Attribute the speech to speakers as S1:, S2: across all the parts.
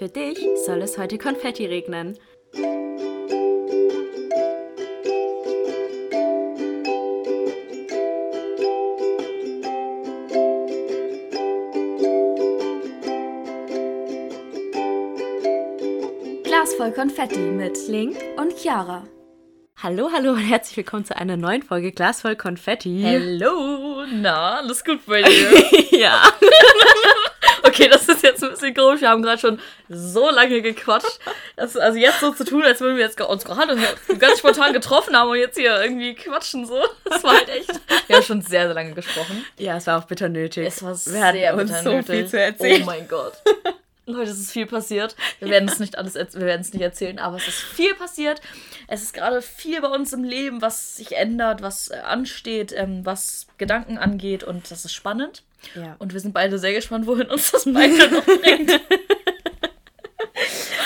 S1: Für dich soll es heute Konfetti regnen. Glas voll Konfetti mit Link und Chiara. Hallo, hallo und herzlich willkommen zu einer neuen Folge Glas voll Konfetti.
S2: Hallo, na, alles gut bei dir?
S1: ja.
S2: okay, das ist jetzt ein bisschen komisch. Wir haben gerade schon so lange gequatscht. Das, also jetzt so zu tun, als würden wir jetzt uns gerade ganz spontan getroffen haben und jetzt hier irgendwie quatschen so. Das war halt echt. Wir haben schon sehr, sehr lange gesprochen.
S1: Ja, es war auch bitter nötig.
S2: Es war
S1: wir
S2: sehr
S1: hatten uns
S2: bitter
S1: so
S2: nötig.
S1: viel zu erzählen.
S2: Oh mein Gott. Leute, es ist viel passiert. Wir werden es nicht alles, wir werden es nicht erzählen, aber es ist viel passiert. Es ist gerade viel bei uns im Leben, was sich ändert, was äh, ansteht, ähm, was Gedanken angeht und das ist spannend.
S1: Ja.
S2: Und wir sind beide sehr gespannt, wohin uns das beide noch bringt.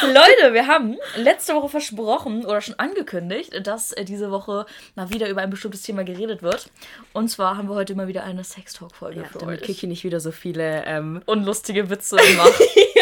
S2: Leute, wir haben letzte Woche versprochen oder schon angekündigt, dass äh, diese Woche mal wieder über ein bestimmtes Thema geredet wird. Und zwar haben wir heute mal wieder eine Sextalk-Folge
S1: Ja,
S2: für
S1: damit
S2: euch.
S3: Kiki nicht wieder so viele. Ähm,
S2: Unlustige Witze macht.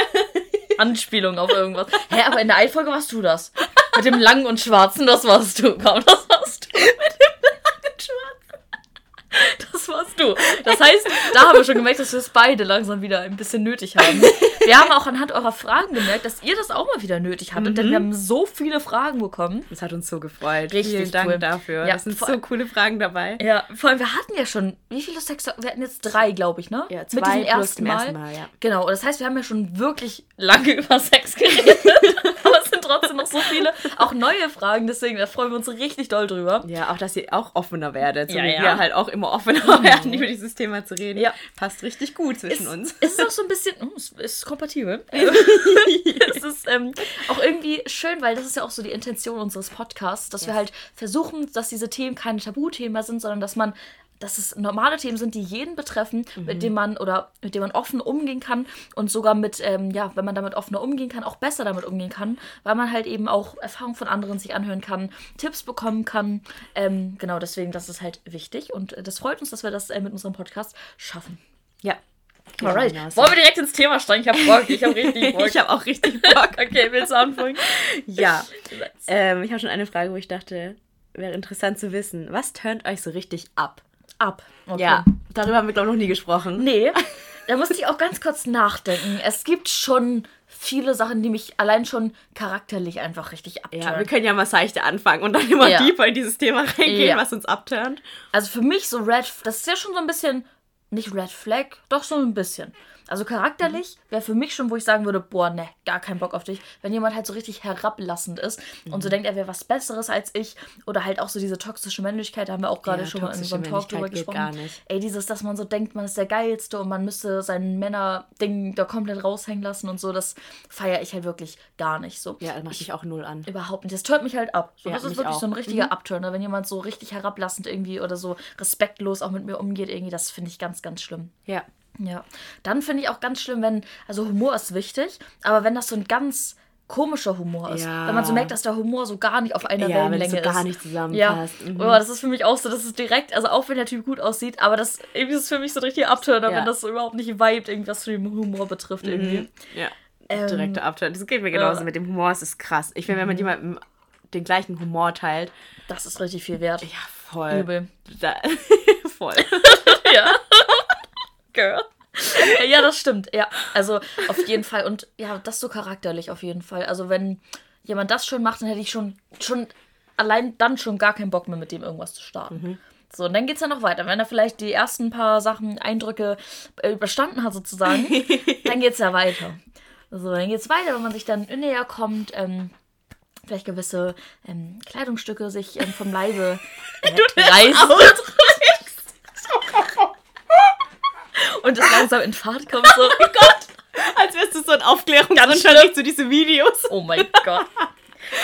S2: Anspielung auf irgendwas. Hä, aber in der einen Folge warst du das. Mit dem langen und schwarzen, das warst du. Komm, das warst du. Mit dem langen und schwarzen. Das warst du. Das heißt, da haben wir schon gemerkt, dass wir es beide langsam wieder ein bisschen nötig haben. Wir haben auch anhand eurer Fragen gemerkt, dass ihr das auch mal wieder nötig hattet, denn wir haben so viele Fragen bekommen.
S1: das hat uns so gefreut.
S2: Richtig
S1: Vielen Dank
S2: cool.
S1: dafür.
S2: Ja,
S1: es sind so coole Fragen dabei.
S2: Ja, vor allem, wir hatten ja schon, wie viele Sex Wir hatten jetzt drei, glaube ich, ne?
S1: Ja,
S2: Mit
S1: zwei
S2: diesem
S1: plus
S2: ersten
S1: dem
S2: Mal.
S1: ersten Mal, ja.
S2: Genau, das heißt, wir haben ja schon wirklich lange über Sex geredet. Aber trotzdem noch so viele, auch neue Fragen, deswegen da freuen wir uns richtig doll drüber.
S1: Ja, auch, dass ihr auch offener werdet. So
S2: Ja, ja.
S1: wir halt auch immer offener werden, über dieses Thema zu reden.
S2: Ja.
S1: Passt richtig gut zwischen uns.
S2: Ist auch so ein bisschen, oh, es ist kompatibel. es ist ähm, auch irgendwie schön, weil das ist ja auch so die Intention unseres Podcasts, dass wir halt versuchen, dass diese Themen keine Tabuthemen mehr sind, sondern dass man dass es normale Themen sind, die jeden betreffen, mit denen man oder mit denen man offen umgehen kann und sogar mit, ähm, ja, wenn man damit offener umgehen kann, auch besser damit umgehen kann, weil man halt eben auch Erfahrungen von anderen sich anhören kann, Tipps bekommen kann. Ähm, genau, deswegen, das ist halt wichtig und äh, das freut uns, dass wir das äh, mit unserem Podcast schaffen.
S1: Ja.
S2: Alright.
S1: so.
S2: Wollen wir direkt ins Thema steigen? Ich hab Bock. Ich hab richtig Bock.
S1: Ich habe auch richtig Bock.
S2: okay, willst du anfangen?
S1: ja. Ähm, ich habe schon eine Frage, wo ich dachte, wäre interessant zu wissen. Was turnt euch so richtig ab?
S2: Ab. Okay.
S1: Ja, darüber haben wir, glaube ich, noch nie gesprochen.
S2: Nee, da musste ich auch ganz kurz nachdenken. Es gibt schon viele Sachen, die mich allein schon charakterlich einfach richtig abtören.
S1: Ja, wir können ja mal seichte anfangen und dann immer
S2: Ja.
S1: deeper in dieses Thema reingehen,
S2: Ja.
S1: was uns abturnt.
S2: Also für mich so Red, das ist ja schon so ein bisschen, nicht Red Flag, doch so ein bisschen. Also charakterlich wäre für mich schon, wo ich sagen würde, boah, ne, gar keinen Bock auf dich. Wenn jemand halt so richtig herablassend ist und so denkt, er wäre was Besseres als ich. Oder halt auch so diese toxische Männlichkeit, da haben wir auch gerade
S1: Ja,
S2: schon mal in
S1: toxische
S2: unserem Talk drüber gesprochen.
S1: gar nicht.
S2: Ey, dieses, dass man so denkt, man ist der Geilste und man müsste sein Männer-Ding da komplett raushängen lassen und so, das feiere ich halt wirklich gar nicht so.
S1: Ja, das macht dich auch null an.
S2: Überhaupt nicht. Das tönt mich halt ab. So,
S1: Ja,
S2: das ist wirklich
S1: auch.
S2: so ein richtiger Abturner, wenn jemand so richtig herablassend irgendwie oder so respektlos auch mit mir umgeht, irgendwie, das finde ich ganz, ganz schlimm.
S1: Ja.
S2: Ja. Dann finde ich auch ganz schlimm, wenn, also Humor ist wichtig, aber wenn das so ein ganz komischer Humor ist.
S1: Ja.
S2: Wenn man so merkt, dass der Humor so gar nicht auf einer
S1: Ja,
S2: Wellenlänge
S1: so gar
S2: ist.
S1: nicht
S2: Ja,
S1: zusammenpasst. Mhm.
S2: oh, das ist für mich auch so, dass es direkt, also auch wenn der Typ gut aussieht, aber das irgendwie ist für mich so ein richtiger Abturner,
S1: Ja.
S2: wenn das so überhaupt nicht vibet, irgendwas für den Humor betrifft irgendwie.
S1: Mhm. Ja.
S2: Ähm,
S1: Direkter Abturn. Das geht mir genauso
S2: ja.
S1: mit dem Humor. Es ist krass. Ich finde, wenn man jemandem den gleichen Humor teilt,
S2: Das ist richtig viel wert.
S1: ja, voll.
S2: Übel.
S1: Da, voll.
S2: Ja. Girl. Ja, das stimmt. Ja, also auf jeden Fall. Und ja, das so charakterlich auf jeden Fall. Also wenn jemand das schon macht, dann hätte ich schon, schon allein dann schon gar keinen Bock mehr mit dem irgendwas zu starten. So, und dann geht es ja noch weiter. Wenn er vielleicht die ersten paar Sachen, Eindrücke äh, überstanden hat sozusagen, dann geht es ja weiter. So, dann geht es weiter, wenn man sich dann näher kommt, ähm, vielleicht gewisse ähm, Kleidungsstücke sich ähm, vom Leibe äh, reißen. Und es langsam in Fahrt kommt. So, oh Gott!
S1: Als wärst du so ein Aufklärungsjournalist
S2: schlimm.
S1: zu diese Videos.
S2: Oh mein Gott.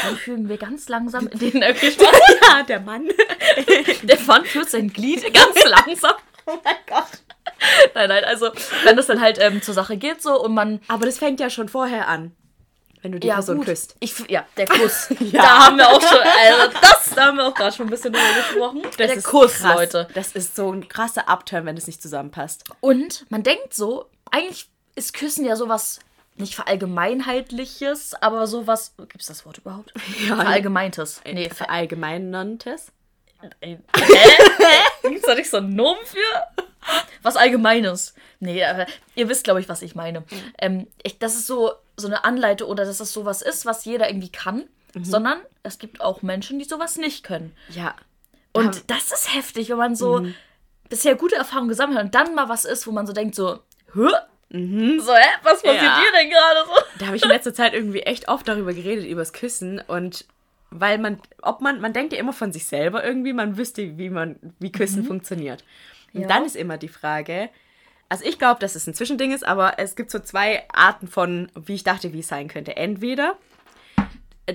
S2: Dann fügen wir ganz langsam in den okay,
S1: Ja, der Mann.
S2: Der Mann führt sein Glied ganz langsam.
S1: Oh mein Gott.
S2: Nein, nein, also wenn das dann halt ähm, zur Sache geht so und man
S1: Aber das fängt ja schon vorher an. Wenn du die Person
S2: gut.
S1: küsst.
S2: Ich, ja, der Kuss.
S1: Ja.
S2: Da haben wir auch schon, also das, da haben wir auch gerade schon ein bisschen drüber gesprochen. der
S1: ist
S2: Kuss,
S1: krass.
S2: Leute.
S1: Das ist so ein krasser Upturn, wenn es nicht zusammenpasst.
S2: Und man denkt so, eigentlich ist Küssen ja sowas nicht verallgemeinheitliches, aber sowas. Gibt es das Wort überhaupt? Ja. Verallgemeintes.
S1: Nee, verallgemeinerntes.
S2: Hä? Gibt es da nicht so einen Nomen für? Was Allgemeines. Nee, aber ihr wisst, glaube ich, was ich meine. Mhm. Ähm, ich, das ist so, so eine Anleitung oder dass das sowas ist, was jeder irgendwie kann, mhm. sondern es gibt auch Menschen, die sowas nicht können.
S1: Ja.
S2: Und ja. das ist heftig, wenn man so mhm. bisher gute Erfahrungen gesammelt hat und dann mal was ist, wo man so denkt, so, hä? Mhm. So, hä? Was passiert ja. hier denn gerade so?
S1: Da habe ich in letzter Zeit irgendwie echt oft darüber geredet, übers Küssen und weil man, ob man, man denkt ja immer von sich selber irgendwie, man wüsste, wie man, wie Küssen mhm. funktioniert. Und ja. dann ist immer die Frage, also ich glaube, dass es ein Zwischending ist, aber es gibt so zwei Arten von, wie ich dachte, wie es sein könnte. Entweder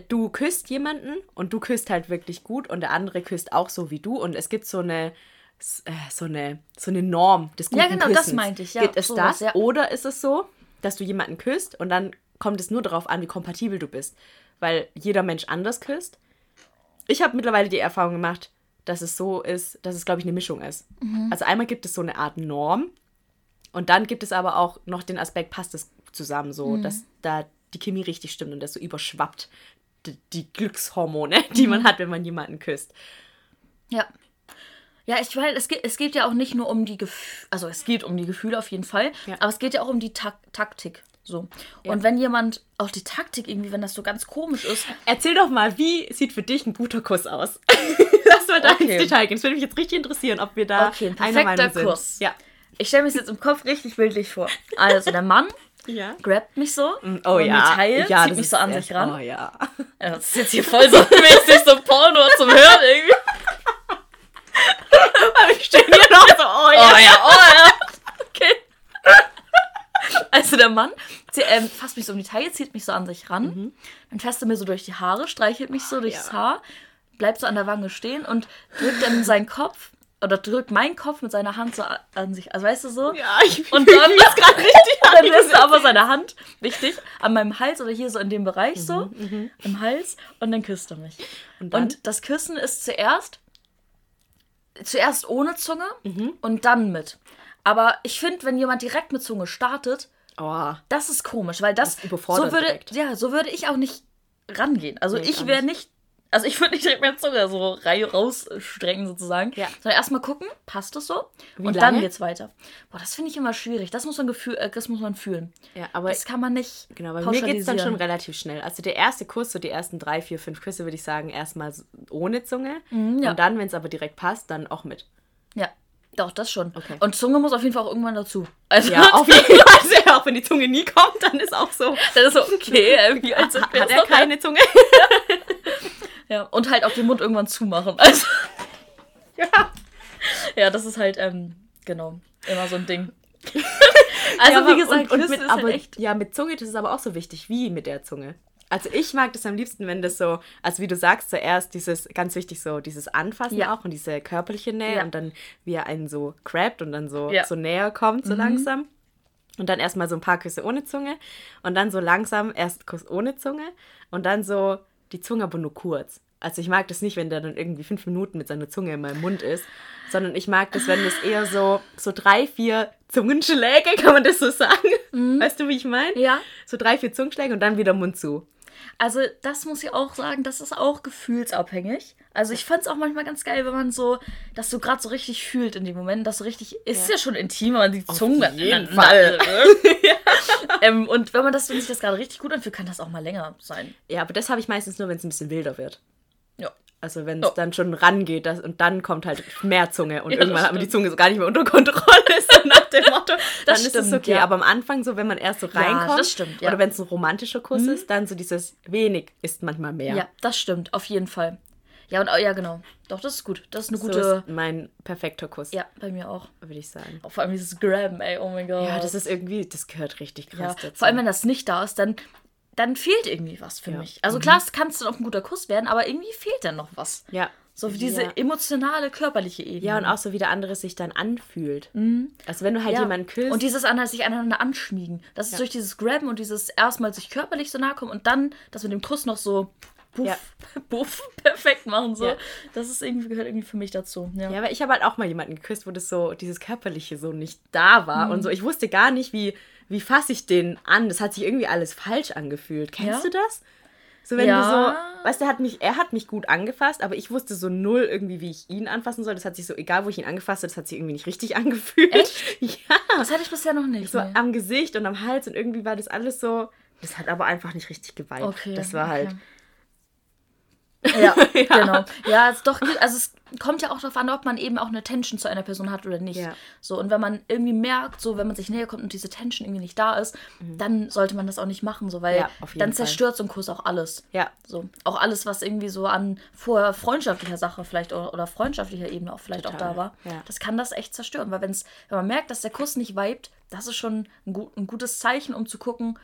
S1: du küsst jemanden und du küsst halt wirklich gut und der andere küsst auch so wie du und es gibt so eine äh, so eine so eine Norm des guten
S2: Ja, genau, Küssens. das meinte ich. Ja,
S1: gibt es sowas, das ja. oder ist es so, dass du jemanden küsst und dann kommt es nur darauf an, wie kompatibel du bist, weil jeder Mensch anders küsst. Ich habe mittlerweile die Erfahrung gemacht, dass es so ist, dass es, glaube ich, eine Mischung ist. Mhm. Also einmal gibt es so eine Art Norm und dann gibt es aber auch noch den Aspekt, passt es zusammen so, mhm. dass da die Chemie richtig stimmt und das so überschwappt die, die Glückshormone, die mhm. man hat, wenn man jemanden küsst.
S2: Ja. Ja, ich meine, es geht, es geht ja auch nicht nur um die Gefühle, also es geht um die Gefühle auf jeden Fall, ja. aber es geht ja auch um die Ta Taktik. So. Ja. Und wenn jemand, auch die Taktik irgendwie, wenn das so ganz komisch ist.
S1: Erzähl doch mal, wie sieht für dich ein guter Kuss aus? Lass mal da okay. ins Detail gehen. Es würde mich jetzt richtig interessieren, ob wir da okay, ein perfekter
S2: Kuss. Ja. Ich stelle mir es jetzt im Kopf richtig bildlich vor. Also der Mann
S1: ja.
S2: grabt mich so.
S1: Mm, oh ja.
S2: Metall,
S1: ja,
S2: zieht mich so an sich ran.
S1: Oh ja.
S2: ja. Das ist jetzt hier voll so mäßig so Porno zum Hören irgendwie.
S1: Aber ich stehe hier noch so, oh ja.
S2: Oh ja, oh ja. Okay. Also der Mann ähm, fasst mich so um die Taille, zieht mich so an sich ran, mhm. dann fässt er mir so durch die Haare, streichelt mich so durchs ja. Haar, bleibt so an der Wange stehen und drückt dann seinen Kopf oder drückt meinen Kopf mit seiner Hand so an sich. Also weißt du so?
S1: Ja, ich und dann
S2: ist gerade richtig. dann er aber seine Hand, wichtig, an meinem Hals oder hier so in dem Bereich mhm, so, mhm. im Hals und dann küsst er mich. Und, und, das Küssen ist zuerst zuerst ohne Zunge mhm. und dann mit. Aber ich finde, wenn jemand direkt mit Zunge startet,
S1: oh.
S2: das ist komisch, weil das, das so würde direkt. ja, so würde ich auch nicht rangehen. Also nee, ich wäre nicht also ich würde nicht direkt mehr Zunge so rausstrecken sozusagen. Ja. Sondern erstmal gucken, passt das so? Wie und lange? dann geht's weiter. Boah, das finde ich immer schwierig. Das muss man Gefühl, äh, das muss man fühlen.
S1: Ja, aber
S2: das kann man nicht.
S1: Genau, bei mir geht es dann schon relativ schnell. Also der erste Kuss, so die ersten drei, vier, fünf Küsse, würde ich sagen, erstmal ohne Zunge. Mhm, ja. Und dann, wenn es aber direkt passt, dann auch mit.
S2: Ja. Doch, das schon. Okay. Und Zunge muss auf jeden Fall auch irgendwann dazu.
S1: Also ja, auf jeden Fall. auch wenn die Zunge nie kommt, dann ist auch so.
S2: Dann ist so, okay, irgendwie
S1: als hat, hat er keine Zunge.
S2: Ja, und halt auch den Mund irgendwann zumachen. Also, ja. Ja, das ist halt, ähm, genau, immer so ein Ding.
S1: also, ja, wie gesagt, und, und mit, aber, halt echt. Ja, mit Zunge, das ist aber auch so wichtig, wie mit der Zunge. Also ich mag das am liebsten, wenn das so, also wie du sagst, zuerst dieses, ganz wichtig, so dieses Anfassen ja. auch und diese körperliche Nähe ja. und dann wie er einen so crappt und dann so, ja. so näher kommt, so mhm. langsam. Und dann erstmal so ein paar Küsse ohne Zunge und dann so langsam erst Kuss ohne Zunge und dann so die Zunge aber nur kurz. Also ich mag das nicht, wenn der dann irgendwie fünf Minuten mit seiner Zunge in meinem Mund ist, sondern ich mag das, wenn es eher so, so drei, vier Zungenschläge, kann man das so sagen? Mhm. Weißt du, wie ich meine?
S2: Ja.
S1: So drei, vier Zungenschläge und dann wieder Mund zu.
S2: Also das muss ich auch sagen, das ist auch gefühlsabhängig. Also ich fand es auch manchmal ganz geil, wenn man so, das so gerade so richtig fühlt in dem Moment, das so richtig, ist ja, ja schon intim, wenn man die Zunge
S1: Auf jeden Fall.
S2: ja. ähm, und wenn man das, wenn sich das gerade richtig gut anfühlt, kann das auch mal länger sein.
S1: Ja, aber das habe ich meistens nur, wenn es ein bisschen wilder wird. Also wenn es oh. dann schon rangeht das, und dann kommt halt mehr Zunge und ja, irgendwann hat man die Zunge so gar nicht mehr unter Kontrolle, so nach dem Motto. dann stimmt, ist es okay. Ja. Aber am Anfang, so wenn man erst so reinkommt,
S2: ja, stimmt,
S1: oder wenn es ein romantischer Kuss mhm. ist, dann so dieses wenig ist manchmal mehr.
S2: Ja, das stimmt, auf jeden Fall. Ja, und ja, genau. Doch, das ist gut. Das ist eine so gute. Ist
S1: mein perfekter Kuss.
S2: Ja, bei mir auch.
S1: Würde ich sagen.
S2: Auch vor allem dieses Grabben, ey, oh mein Gott.
S1: Ja, das ist irgendwie, das gehört richtig krass
S2: ja, dazu. Vor allem, wenn das nicht da ist, dann dann fehlt irgendwie was für ja. mich. Also mhm. klar, es kann dann auch ein guter Kuss werden, aber irgendwie fehlt dann noch was.
S1: Ja.
S2: So wie diese ja. emotionale, körperliche Ebene.
S1: Ja, und auch so, wie der andere sich dann anfühlt. Mhm. Also wenn du halt ja. jemanden küsst.
S2: Und dieses andere sich aneinander anschmiegen. Das ist durch dieses Grabben und dieses erstmal sich körperlich so nahe kommen und dann das mit dem Kuss noch so puff, ja. puff, perfekt machen. So. Ja. Das ist irgendwie, gehört irgendwie für mich dazu. Ja,
S1: ja aber ich habe halt auch mal jemanden geküsst, wo das so, dieses Körperliche so nicht da war. Mhm. Und so, ich wusste gar nicht, wie, wie fasse ich den an? Das hat sich irgendwie alles falsch angefühlt. Kennst ja? du das? So, wenn ja. du so, weißt du, er hat mich, er hat mich gut angefasst, aber ich wusste so null irgendwie, wie ich ihn anfassen soll. Das hat sich so, egal wo ich ihn angefasst habe, das hat sich irgendwie nicht richtig angefühlt. Echt?
S2: Ja. Das hatte ich bisher noch nicht.
S1: So nee. am Gesicht und am Hals und irgendwie war das alles so. Das hat aber einfach nicht richtig geweibt. Okay, das war halt.
S2: okay. Ja, ja, genau. Ja, es doch, also es kommt ja auch darauf an, ob man eben auch eine Tension zu einer Person hat oder nicht. Ja. So, und wenn man irgendwie merkt, so wenn man sich näher kommt und diese Tension irgendwie nicht da ist, mhm. dann sollte man das auch nicht machen, so, weil ja, dann zerstört so ein Kuss auch alles. Ja. So, auch alles, was irgendwie so an vorher freundschaftlicher Sache vielleicht oder, oder freundschaftlicher Ebene auch vielleicht Total. auch da war, ja. das kann das echt zerstören. Weil wenn's, wenn man merkt, dass der Kuss nicht vibet, das ist schon ein, gut, ein gutes Zeichen, um zu gucken,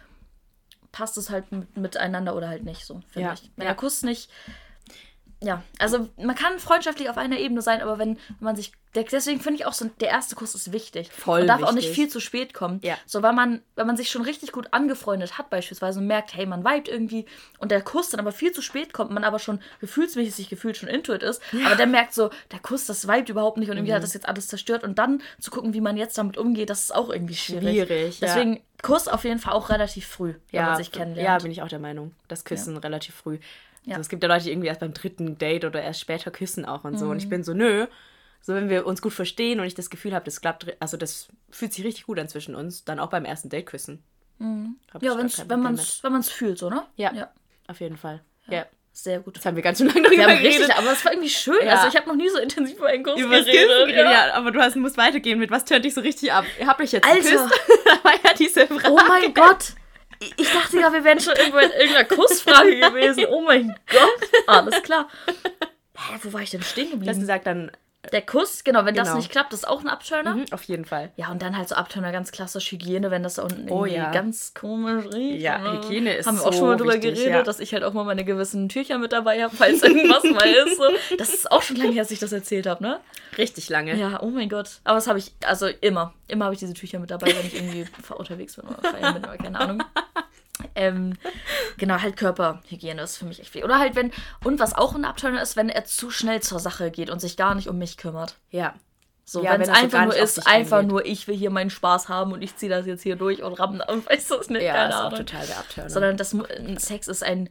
S2: passt es halt mit, miteinander oder halt nicht so, finde ich. Wenn der Kuss nicht ja, also man kann freundschaftlich auf einer Ebene sein, aber wenn man sich. Deswegen finde ich auch so, der erste Kuss ist wichtig. Voll. Man darf wichtig. auch nicht viel zu spät kommen. Ja. So, weil man, wenn man sich schon richtig gut angefreundet hat, beispielsweise, und merkt, hey, man vibet irgendwie und der Kuss dann aber viel zu spät kommt, man aber schon gefühlsmäßig sich gefühlt schon intuit ist, ja. aber der merkt so, der Kuss, das vibet überhaupt nicht und irgendwie mhm. hat das jetzt alles zerstört und dann zu gucken, wie man jetzt damit umgeht, das ist auch irgendwie schwierig. Schwierig. Deswegen ja. Kuss auf jeden Fall auch relativ früh, wenn man sich
S1: kennenlernt. Ja, bin ich auch der Meinung. Das Küssen relativ früh. Ja. Also es gibt ja Leute, die irgendwie erst beim dritten Date oder erst später küssen auch und so. Mhm. Und ich mhm. bin so, nö. So, wenn wir uns gut verstehen und ich das Gefühl habe, das klappt, also das fühlt sich richtig gut an zwischen uns, dann auch beim ersten Date küssen.
S2: Mhm. Ja, wenn man es wenn fühlt, so, ne?
S1: Ja, ja. auf jeden Fall. Ja. ja.
S2: Sehr gut.
S1: Das haben wir ganz schön lange darüber
S2: wir geredet. Richtig, aber es war irgendwie schön. Ja. Also ich habe noch nie so intensiv über einen Kurs über
S1: geredet. Ja. ja. aber du hast, musst weitergehen mit, was tönt dich so richtig ab? Ihr habt euch jetzt Alter. geküsst. da war ja
S2: diese Frage. Oh mein Gott. Ich dachte ja, wir wären schon irgendwo in irgendeiner Kussfrage gewesen. Oh mein Gott. Alles klar. Hä, wo war ich denn stehen geblieben? Du hast gesagt, dann. Der Kuss, genau, wenn genau. das nicht klappt, ist auch ein Abturner. Mhm,
S1: auf jeden Fall.
S2: Ja, und dann halt so Abturner, ganz klassisch Hygiene, wenn das da unten oh, ja. ganz komisch riecht. Ja, ne? Hygiene ist Haben wir auch schon mal drüber wichtig, geredet, ja. dass ich halt auch mal meine gewissen Tücher mit dabei habe, falls irgendwas mal ist. So. Das ist auch schon lange her, dass ich das erzählt habe, ne?
S1: Richtig lange.
S2: Ja, oh mein Gott. Aber das habe ich, also immer. Immer habe ich diese Tücher mit dabei, wenn ich irgendwie unterwegs bin oder feiern bin oder keine Ahnung. Ähm, genau, halt Körperhygiene ist für mich echt wichtig. Oder halt, wenn, und was auch ein Abturner ist, wenn er zu schnell zur Sache geht und sich gar nicht um mich kümmert. Ja. So, ja, wenn es einfach so nur ist, einfach nur, ich will hier meinen Spaß haben und ich ziehe das jetzt hier durch und ramm und weißt du es nicht, ja, keine ist Ahnung. Auch total der Abturner. Sondern das, Sex ist ein,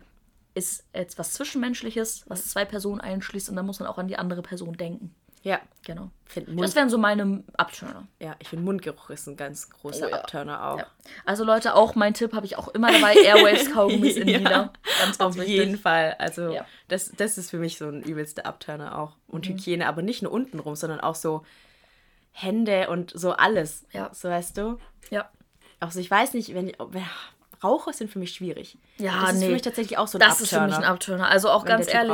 S2: ist etwas Zwischenmenschliches, was zwei Personen einschließt und da muss man auch an die andere Person denken. Ja. Genau. das wären so meine Abturner.
S1: Ja, ich finde Mundgeruch ist ein ganz großer oh, ja. Abturner auch. Ja.
S2: Also Leute, auch mein Tipp habe ich auch immer dabei, Airwaves Kaugummis in ja. Lieder.
S1: Ganz, ganz Auf wichtig. jeden Fall. Also ja. das, das ist für mich so ein übelster Abturner auch. Und mhm. Hygiene, aber nicht nur untenrum, sondern auch so Hände und so alles. Ja. So weißt du? Ja. Also ich weiß nicht, wenn, wenn Raucher sind für mich schwierig. Ja, das ist nee. für mich tatsächlich auch so ein
S2: Das Abturner, ist für mich ein Abturner. Also auch ganz ehrlich,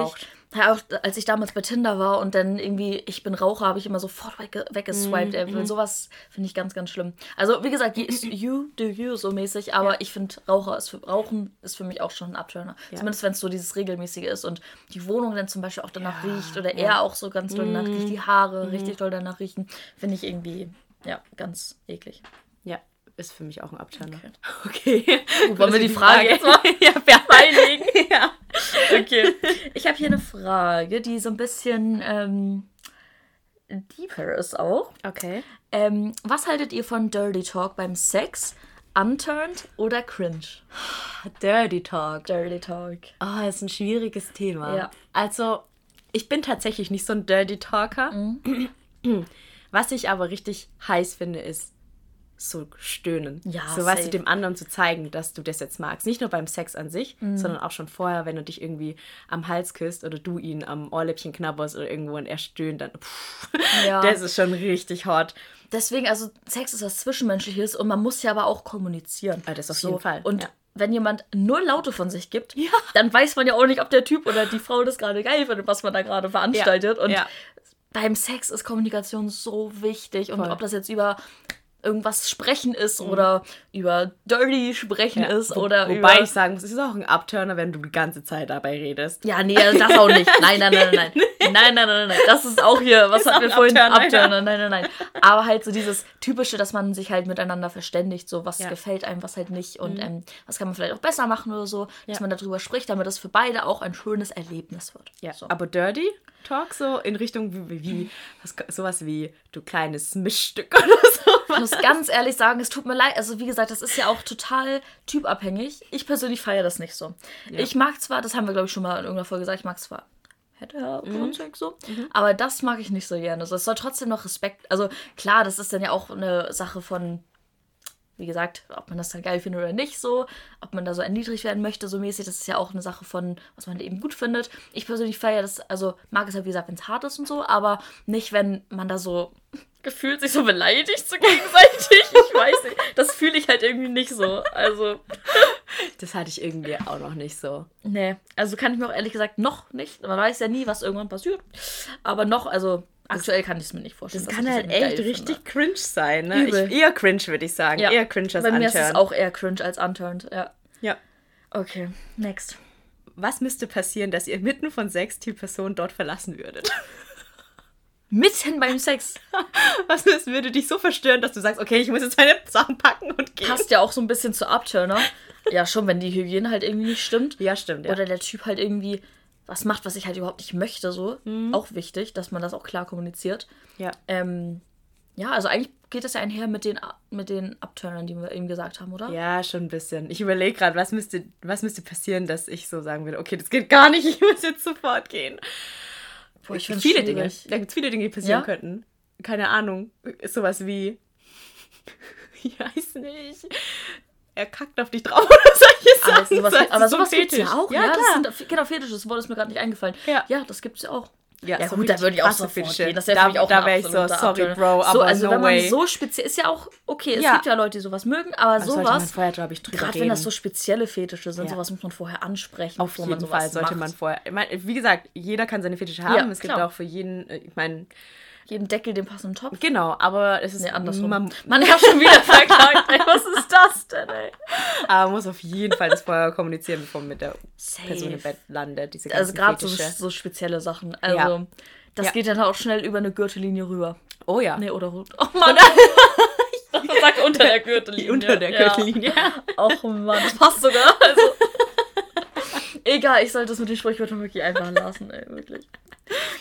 S2: ja, auch als ich damals bei Tinder war und dann irgendwie, ich bin Raucher, habe ich immer sofort wegge weggeswiped. Mm -hmm. Sowas finde ich ganz, ganz schlimm. Also, wie gesagt, you do you so mäßig, aber ja. ich finde, Raucher ist für, Rauchen ist für mich auch schon ein Abturner. Ja. Zumindest wenn es so dieses regelmäßige ist und die Wohnung dann zum Beispiel auch danach riecht oder er auch so ganz doll danach riecht, die Haare mm richtig doll danach riechen, finde ich irgendwie, ja, ganz eklig.
S1: Ja, ist für mich auch ein Abturner. Okay. okay.
S2: Gut, wollen wir die Frage, Frage jetzt mal ja, beilegen? ja. Okay. Ich habe hier eine Frage, die so ein bisschen ähm, deeper ist auch. Okay. Ähm, was haltet ihr von Dirty Talk beim Sex? Unturned oder cringe?
S1: Dirty Talk.
S2: Dirty Talk.
S1: Oh, das ist ein schwieriges Thema. Ja. Also, ich bin tatsächlich nicht so ein Dirty Talker. Mhm. Was ich aber richtig heiß finde, ist so stöhnen. Ja, so weißt du, dem anderen zu zeigen, dass du das jetzt magst. Nicht nur beim Sex an sich, mhm. sondern auch schon vorher, wenn du dich irgendwie am Hals küsst oder du ihn am Ohrläppchen knabberst oder irgendwo und er stöhnt, dann pff, ja. das ist schon richtig hot.
S2: Deswegen, also Sex ist was Zwischenmenschliches und man muss ja aber auch kommunizieren. Ja, das auf so. jeden Fall. Und ja. wenn jemand null Laute von sich gibt, ja. dann weiß man ja auch nicht, ob der Typ oder die Frau das gerade geil findet, was man da gerade veranstaltet. Und beim Sex ist Kommunikation so wichtig. Und Voll. ob das jetzt über irgendwas sprechen ist mhm. oder über Dirty sprechen ja, ist oder
S1: wo, Wobei ich sagen muss, es ist auch ein Abturner, wenn du die ganze Zeit dabei redest.
S2: Ja, nee, das auch nicht. Nein, nein, nein, nein. Nein, nein, nein, nein, nein. Das ist auch hier, was ist hatten wir vorhin? Abturner, Abturner. Nein, nein, nein. Aber halt so dieses typische, dass man sich halt miteinander verständigt, so was ja. gefällt einem, was halt nicht und mhm. ähm, was kann man vielleicht auch besser machen oder so, dass man darüber spricht, damit das für beide auch ein schönes Erlebnis wird.
S1: Ja, so. aber Dirty Talk so in Richtung wie, wie was, sowas wie du kleines Mischstück oder so
S2: muss ganz ehrlich sagen, es tut mir leid. Also, wie gesagt, das ist ja auch total typabhängig. Ich persönlich feiere das nicht so. Ja. Ich mag zwar, das haben wir, glaube ich, schon mal in irgendeiner Folge gesagt, ich mag zwar hätte er mhm. so. Mhm. Aber das mag ich nicht so gerne. Also, es soll trotzdem noch Respekt. Also, klar, das ist dann ja auch eine Sache von wie gesagt, ob man das dann geil findet oder nicht so, ob man da so erniedrigt werden möchte, so mäßig, das ist ja auch eine Sache von, was man eben gut findet. Ich persönlich feiere das, also mag es halt, wie gesagt, wenn es hart ist und so, aber nicht, wenn man da so gefühlt sich so beleidigt so gegenseitig. Ich weiß nicht. Das fühle ich halt irgendwie nicht so. Also.
S1: Das hatte ich irgendwie auch noch nicht so.
S2: Nee, also kann ich mir auch ehrlich gesagt noch nicht. Man weiß ja nie, was irgendwann passiert. Aber noch, also Aktuell kann ich es mir nicht vorstellen.
S1: Das kann halt echt richtig finde. cringe sein, ne? Ich, eher cringe, würde ich sagen. Ja. Eher cringe
S2: als Bei mir unturned. ist es auch eher cringe als unturned, ja. Ja. Okay, next.
S1: Was müsste passieren, dass ihr mitten von Sex die Person dort verlassen würdet?
S2: Mitten beim Sex.
S1: Was würde dich so verstören, dass du sagst, okay, ich muss jetzt meine Sachen packen und
S2: gehen? Passt ja auch so ein bisschen zu Upturner. ja, schon, wenn die Hygiene halt irgendwie nicht stimmt.
S1: Ja, stimmt. Ja.
S2: Oder der Typ halt irgendwie was macht, was ich halt überhaupt nicht möchte, so. Mhm. Auch wichtig, dass man das auch klar kommuniziert. Ja. Ähm, ja, also eigentlich geht das ja einher mit den, mit den Abturnern, die wir eben gesagt haben, oder?
S1: Ja, schon ein bisschen. Ich überlege gerade, was müsste, was müsste passieren, dass ich so sagen würde, okay, das geht gar nicht, ich muss jetzt sofort gehen. Boah, ich finde viele schwierig. Dinge. Da gibt es viele Dinge, die passieren ja? könnten. Keine Ahnung. Ist sowas wie. ich weiß nicht er kackt auf dich drauf oder solche Sachen. Sowas,
S2: aber sowas so gibt es ja auch. Ja, ja das sind genau Fetische, das Wort ist mir gerade nicht eingefallen. Ja, ja das gibt es ja auch. Ja, ja gut, da würde ich auch so gehen. Das wäre da, auch da wäre ich so, sorry, Bro, aber so, also no wenn man way. so speziell, ist ja auch, okay, es ja. gibt ja Leute, die sowas mögen, aber das sowas, gerade wenn das so spezielle Fetische sind, ja. sowas muss man vorher ansprechen.
S1: Auf jeden Fall sollte macht. man vorher, ich meine, wie gesagt, jeder kann seine Fetische haben, es gibt auch für jeden, äh, ich meine,
S2: jeden Deckel den passenden Topf.
S1: Genau, aber es ist nee, andersrum.
S2: Man, man hat schon wieder verklagt. ey, was ist das denn, ey?
S1: Aber man muss auf jeden Fall das vorher kommunizieren, bevor man mit der Safe. Person im Bett landet.
S2: Diese also gerade so, so, spezielle Sachen. Also ja. das ja. geht dann auch schnell über eine Gürtellinie rüber.
S1: Oh ja.
S2: Nee, oder Oh Mann. ich sag unter der Gürtellinie.
S1: Unter der Gürtellinie. Ja.
S2: Och Mann, das passt sogar. Also. Egal, ich sollte das mit den Sprichwörtern wirklich einfach lassen, ey, wirklich.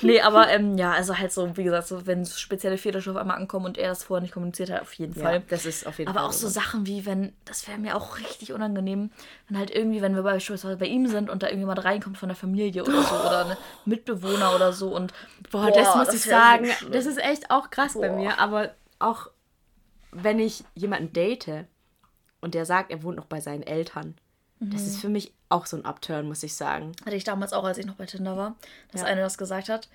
S2: Nee, aber ähm, ja, also halt so, wie gesagt, so, wenn spezielle Fetische auf einmal ankommen und er das vorher nicht kommuniziert hat, auf jeden Fall. Ja,
S1: das ist auf jeden
S2: aber
S1: Fall.
S2: Aber auch so Sachen wie, wenn, das wäre mir auch richtig unangenehm, wenn halt irgendwie, wenn wir beispielsweise bei ihm sind und da irgendjemand reinkommt von der Familie oder so oder eine Mitbewohner oder so und.
S1: Boah, boah das muss das ich sagen, so das ist echt auch krass boah. bei mir, aber auch wenn ich jemanden date und der sagt, er wohnt noch bei seinen Eltern das ist mhm. für mich auch so ein Upturn, muss ich sagen.
S2: Hatte ich damals auch, als ich noch bei Tinder war, dass ja. eine das gesagt hat.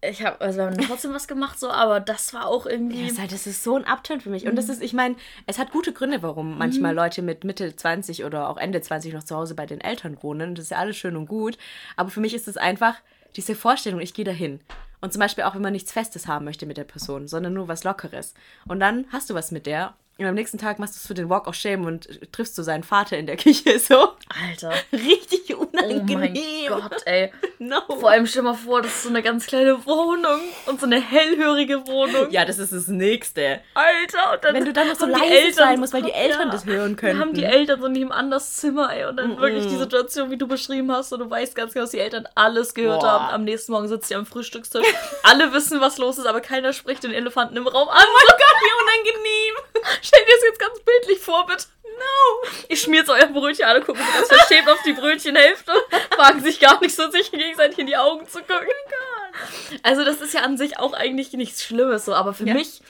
S2: Ich habe, also wir haben trotzdem was gemacht, so, aber das war auch irgendwie.
S1: Ja, das ist so ein Upturn für mich. Mhm. Und das mhm. ist, ich meine, es hat gute Gründe, warum manchmal mhm. Leute mit Mitte 20 oder auch Ende 20 noch zu Hause bei den Eltern wohnen. Das ist ja alles schön und gut. Aber für mich ist es einfach diese Vorstellung, ich gehe dahin. Und zum Beispiel auch, wenn man nichts Festes haben möchte mit der Person, sondern nur was Lockeres. Und dann hast du was mit der und am nächsten Tag machst du es für den Walk of Shame und triffst du seinen Vater in der Küche so.
S2: Alter.
S1: Richtig unangenehm.
S2: Oh mein Gott, ey. No. Vor allem stell mal vor, das ist so eine ganz kleine Wohnung und so eine hellhörige Wohnung.
S1: Ja, das ist das Nächste.
S2: Alter.
S1: Und dann Wenn du dann noch so leise Eltern, sein musst, weil die Eltern ja, das hören können.
S2: Wir haben die Eltern so nicht im anders Zimmer, ey. Und dann mm -mm. wirklich die Situation, wie du beschrieben hast. Und du weißt ganz genau, dass die Eltern alles gehört Boah. haben. Am nächsten Morgen sitzt sie am Frühstückstisch. Alle wissen, was los ist, aber keiner spricht den Elefanten im Raum an.
S1: Oh mein Gott, wie unangenehm.
S2: Stell dir das jetzt ganz bildlich vor, bitte. No. Ich schmiert euer Brötchen, alle gucken ganz verschämt auf die Brötchenhälfte, wagen sich gar nicht so sich gegenseitig in die Augen zu gucken. Oh also das ist ja an sich auch eigentlich nichts Schlimmes so, aber für ja. mich,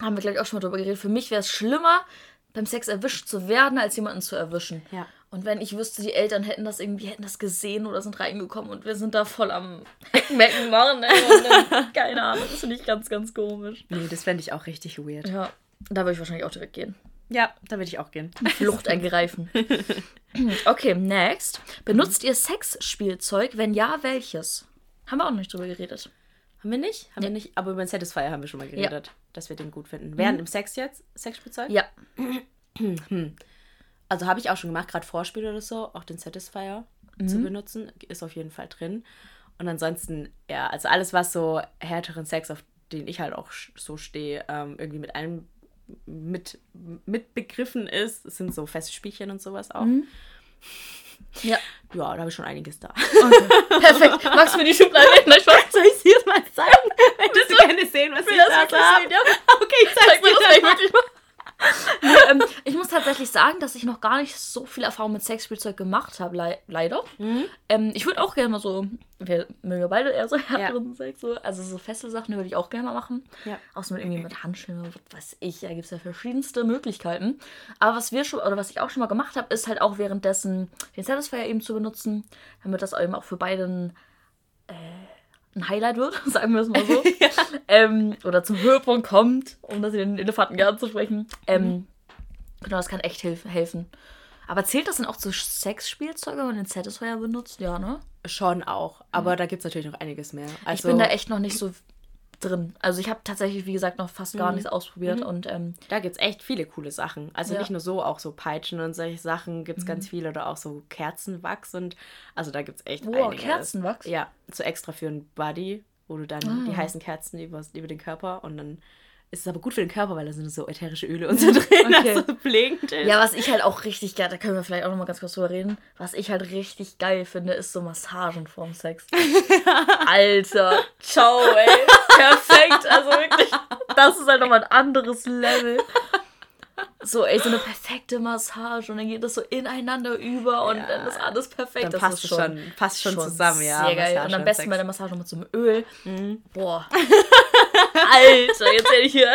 S2: haben wir glaube ich auch schon mal drüber geredet, für mich wäre es schlimmer, beim Sex erwischt zu werden, als jemanden zu erwischen. Ja. Und wenn ich wüsste, die Eltern hätten das irgendwie, hätten das gesehen oder sind reingekommen und wir sind da voll am Heckmecken machen, dann, keine Ahnung, das finde ich ganz, ganz komisch.
S1: Nee, das fände ich auch richtig weird.
S2: Ja, da würde ich wahrscheinlich auch direkt gehen.
S1: Ja, da würde ich auch gehen.
S2: Flucht eingreifen. okay, next. Benutzt ihr Sexspielzeug? Wenn ja, welches? Haben wir auch noch nicht drüber geredet.
S1: Haben wir nicht? Haben nee. wir nicht? Aber über den Satisfier haben wir schon mal geredet, ja. dass wir den gut finden. Während mhm. im Sex jetzt? Sexspielzeug? Ja. Also habe ich auch schon gemacht, gerade Vorspiel oder so, auch den Satisfier mhm. zu benutzen. Ist auf jeden Fall drin. Und ansonsten, ja, also alles, was so härteren Sex, auf den ich halt auch so stehe, ähm, irgendwie mit einem mit, mit begriffen ist. Es sind so feste Spielchen und sowas auch. Mhm. Ja. Ja, da habe ich schon einiges da. Okay.
S2: Perfekt. Magst du mir die Schublade nehmen? Soll ich sie jetzt mal zeigen? Wenn du gerne sehen, was ich da habe. Ja. Okay, ich zeig's Zeig mir das gleich wirklich mal nee, ähm, ich muss tatsächlich sagen, dass ich noch gar nicht so viel Erfahrung mit Sexspielzeug gemacht habe, le leider. Mhm. Ähm, ich würde auch gerne mal so, wir mögen ja beide eher so härteren ja. Sex, so, also so feste Sachen würde ich auch gerne mal machen. Ja. Außer mit irgendwie mit Handschellen oder was weiß ich, da gibt es ja verschiedenste Möglichkeiten. Aber was wir schon, oder was ich auch schon mal gemacht habe, ist halt auch währenddessen den Satisfier eben zu benutzen, damit das eben auch für beiden äh, ein Highlight wird, sagen wir es mal so. ja. ähm, oder zum Höhepunkt kommt, um das in den Elefanten gerne zu sprechen. Ähm, mhm. Genau, das kann echt helfen. Aber zählt das denn auch zu Sexspielzeugen, wenn man den Satisfier benutzt? Ja, ne?
S1: Schon auch. Aber mhm. da gibt es natürlich noch einiges mehr.
S2: Also, ich bin da echt noch nicht so drin. Also ich habe tatsächlich, wie gesagt, noch fast gar mhm. nichts ausprobiert. Mhm. Und, ähm,
S1: da gibt es echt viele coole Sachen. Also ja. nicht nur so, auch so Peitschen und solche Sachen gibt es mhm. ganz viele. Oder auch so Kerzenwachs. Und also da gibt es echt wow. Kerzenwachs? Ja, so extra für ein Body, wo du dann ah. die heißen Kerzen über, über den Körper und dann ist es aber gut für den Körper, weil da sind so ätherische Öle und so drin, okay.
S2: das so pflegend ist. Ja, was ich halt auch richtig geil, da können wir vielleicht auch nochmal ganz kurz drüber reden, was ich halt richtig geil finde, ist so Massagen vorm Sex. Alter, ciao, ey. Perfekt, also wirklich, das ist halt nochmal ein anderes Level. So, ey, so eine perfekte Massage und dann geht das so ineinander über und ja. dann ist alles perfekt. Dann das passt ist schon, schon, passt schon, schon zusammen, ja. Sehr geil. und am besten bei der Massage mit so einem Öl. Mhm. Boah. Alter, jetzt werde ich hier.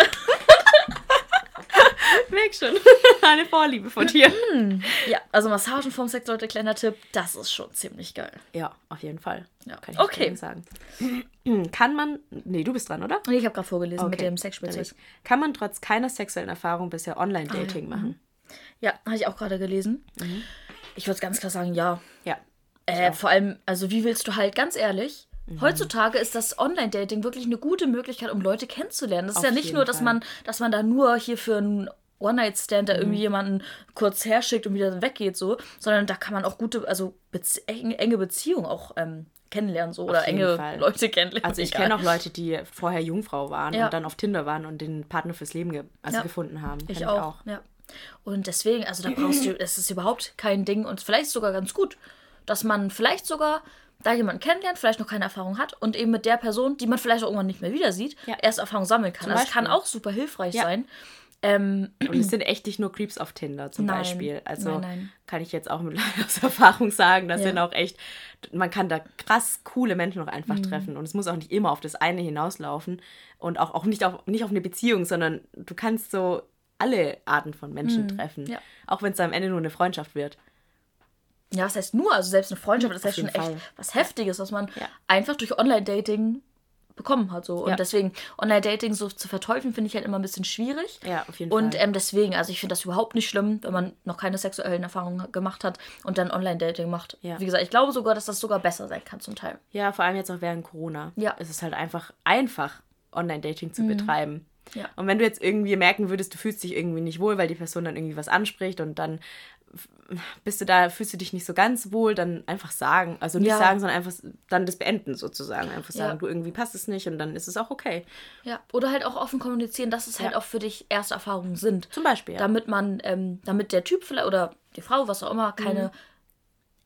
S1: Merk schon. Eine Vorliebe von dir.
S2: Mhm. Ja, also Massagen vom Sex, Leute, kleiner Tipp, das ist schon ziemlich geil.
S1: Ja, auf jeden Fall. Ja. Kann ich okay. sagen. Kann man. Nee, du bist dran, oder?
S2: Ich habe gerade vorgelesen okay. mit dem Sexspielzeug.
S1: Kann man trotz keiner sexuellen Erfahrung bisher Online-Dating ah, ja. machen? Mhm.
S2: Ja, habe ich auch gerade gelesen. Mhm. Ich würde ganz klar sagen, ja. Ja. Äh, vor allem, also wie willst du halt, ganz ehrlich, Mhm. Heutzutage ist das Online-Dating wirklich eine gute Möglichkeit, um Leute kennenzulernen. Das ist Auf ja nicht nur, dass man, dass man da nur hier für einen One-Night-Stand da mhm. irgendwie jemanden kurz herschickt und wieder weggeht, so, sondern da kann man auch gute, also Bezie enge Beziehungen auch ähm, kennenlernen, so, oder enge Fall. Leute
S1: kennenlernen. Also ich kenne auch Leute, die vorher Jungfrau waren ja. und dann auf Tinder waren und den Partner fürs Leben ge also ja. gefunden haben. Ich, ich
S2: auch. auch. Ja. Und deswegen, also da brauchst du, es ist überhaupt kein Ding und vielleicht sogar ganz gut, dass man vielleicht sogar da jemanden kennenlernt, vielleicht noch keine Erfahrung hat und eben mit der Person, die man vielleicht auch irgendwann nicht mehr wieder sieht, ja. erst Erfahrung sammeln kann. Das kann auch super hilfreich ja. sein.
S1: Ähm, und es sind echt nicht nur Creeps auf Tinder zum nein, Beispiel. Also nein, nein. kann ich jetzt auch mit aus Erfahrung sagen, das ja. sind auch echt, man kann da krass coole Menschen auch einfach mhm. treffen. Und es muss auch nicht immer auf das eine hinauslaufen und auch, auch nicht, auf, nicht auf eine Beziehung, sondern du kannst so alle Arten von Menschen mhm. treffen. Ja. Auch wenn es am Ende nur eine Freundschaft wird.
S2: Ja, was heißt nur? Also selbst eine Freundschaft ist ja schon Fall. echt was Heftiges, was man ja. einfach durch Online-Dating bekommen hat. So. Und ja. deswegen, Online-Dating so zu verteufeln, finde ich halt immer ein bisschen schwierig. Ja, auf jeden Fall. Und ähm, deswegen, also ich finde das überhaupt nicht schlimm, wenn man noch keine sexuellen Erfahrungen gemacht hat und dann Online-Dating macht. Ja. Wie gesagt, ich glaube sogar, dass das sogar besser sein kann zum Teil.
S1: Ja, vor allem jetzt auch während Corona. Ja. Es ist halt einfach einfach, Online-Dating zu mhm. betreiben. Ja. Und wenn du jetzt irgendwie merken würdest, du fühlst dich irgendwie nicht wohl, weil die Person dann irgendwie was anspricht und dann bist du da, fühlst du dich nicht so ganz wohl, dann einfach sagen. Also nicht ja. sagen, sondern einfach dann das beenden sozusagen. Einfach sagen, ja. du irgendwie passt es nicht und dann ist es auch okay.
S2: Ja, oder halt auch offen kommunizieren, dass es halt ja. halt auch für dich erste Erfahrungen sind. Zum Beispiel. Ja. Damit man, ähm, damit der Typ vielleicht oder die Frau, was auch immer, keine mhm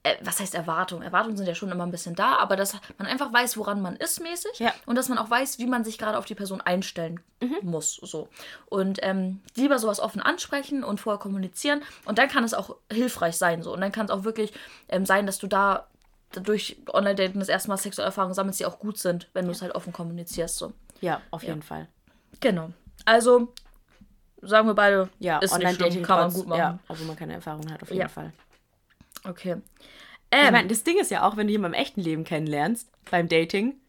S2: äh, was heißt Erwartung? Erwartungen sind ja schon immer ein bisschen da, aber dass man einfach weiß, woran man ist mäßig ja. und dass man auch weiß, wie man sich gerade auf die Person einstellen mhm. muss. So. Und ähm, lieber sowas offen ansprechen und vorher kommunizieren und dann kann es auch hilfreich sein. So. Und dann kann es auch wirklich ähm, sein, dass du da durch Online-Dating das erste Mal sexuelle Erfahrungen sammelst, die auch gut sind, wenn du es halt offen kommunizierst. So.
S1: Ja, auf jeden Fall.
S2: Genau. Also sagen wir beide, ja, ist
S1: Online-Dating kann man gut machen. Ja, also man keine Erfahrung hat, auf jeden ja. Fall. Okay. Ähm, ich meine, das Ding ist ja auch, wenn du jemanden im echten Leben kennenlernst, beim Dating,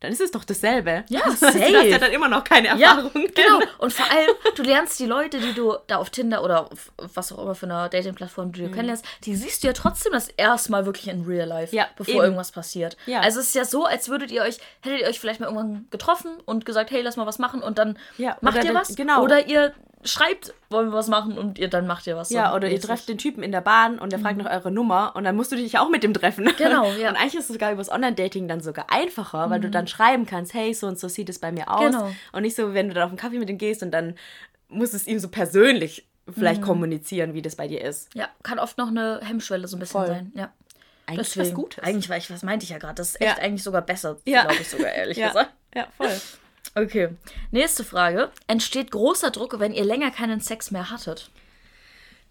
S1: dann ist es doch dasselbe. Ja, safe. Du hast ja dann immer noch keine Erfahrung. Ja,
S2: genau. Und vor allem, du lernst die Leute, die du da auf Tinder oder auf was auch immer für eine Dating-Plattform du mhm. kennenlernst, die siehst du ja trotzdem das erste Mal wirklich in real life, ja, bevor eben. irgendwas passiert. Ja. Also es ist ja so, als würdet ihr euch, hättet ihr euch vielleicht mal irgendwann getroffen und gesagt, hey, lass mal was machen und dann ja, macht ihr was. Genau. Oder ihr schreibt, wollen wir was machen und ihr dann macht ihr was.
S1: Ja, oder ihr trefft den Typen in der Bahn und der mhm. fragt nach eurer Nummer und dann musst du dich auch mit dem treffen. Genau, ja. Und eigentlich ist es sogar übers Online-Dating dann sogar einfacher, mhm. weil du mhm. dann schreiben kannst, hey, so und so sieht es bei mir aus. Genau. Und nicht so, wenn du dann auf einen Kaffee mit ihm gehst und dann muss es ihm so persönlich vielleicht mhm. kommunizieren, wie das bei dir ist.
S2: Ja, kann oft noch eine Hemmschwelle so ein bisschen Voll. sein. Ja. Eigentlich Deswegen, was Gutes. Eigentlich, weil ich, was meinte ich ja gerade, das ist echt ja. eigentlich sogar besser, ja. glaube ich sogar, ehrlich
S1: ja.
S2: gesagt.
S1: Ja, voll.
S2: Okay. Nächste Frage. Entsteht großer Druck, wenn ihr länger keinen Sex mehr hattet?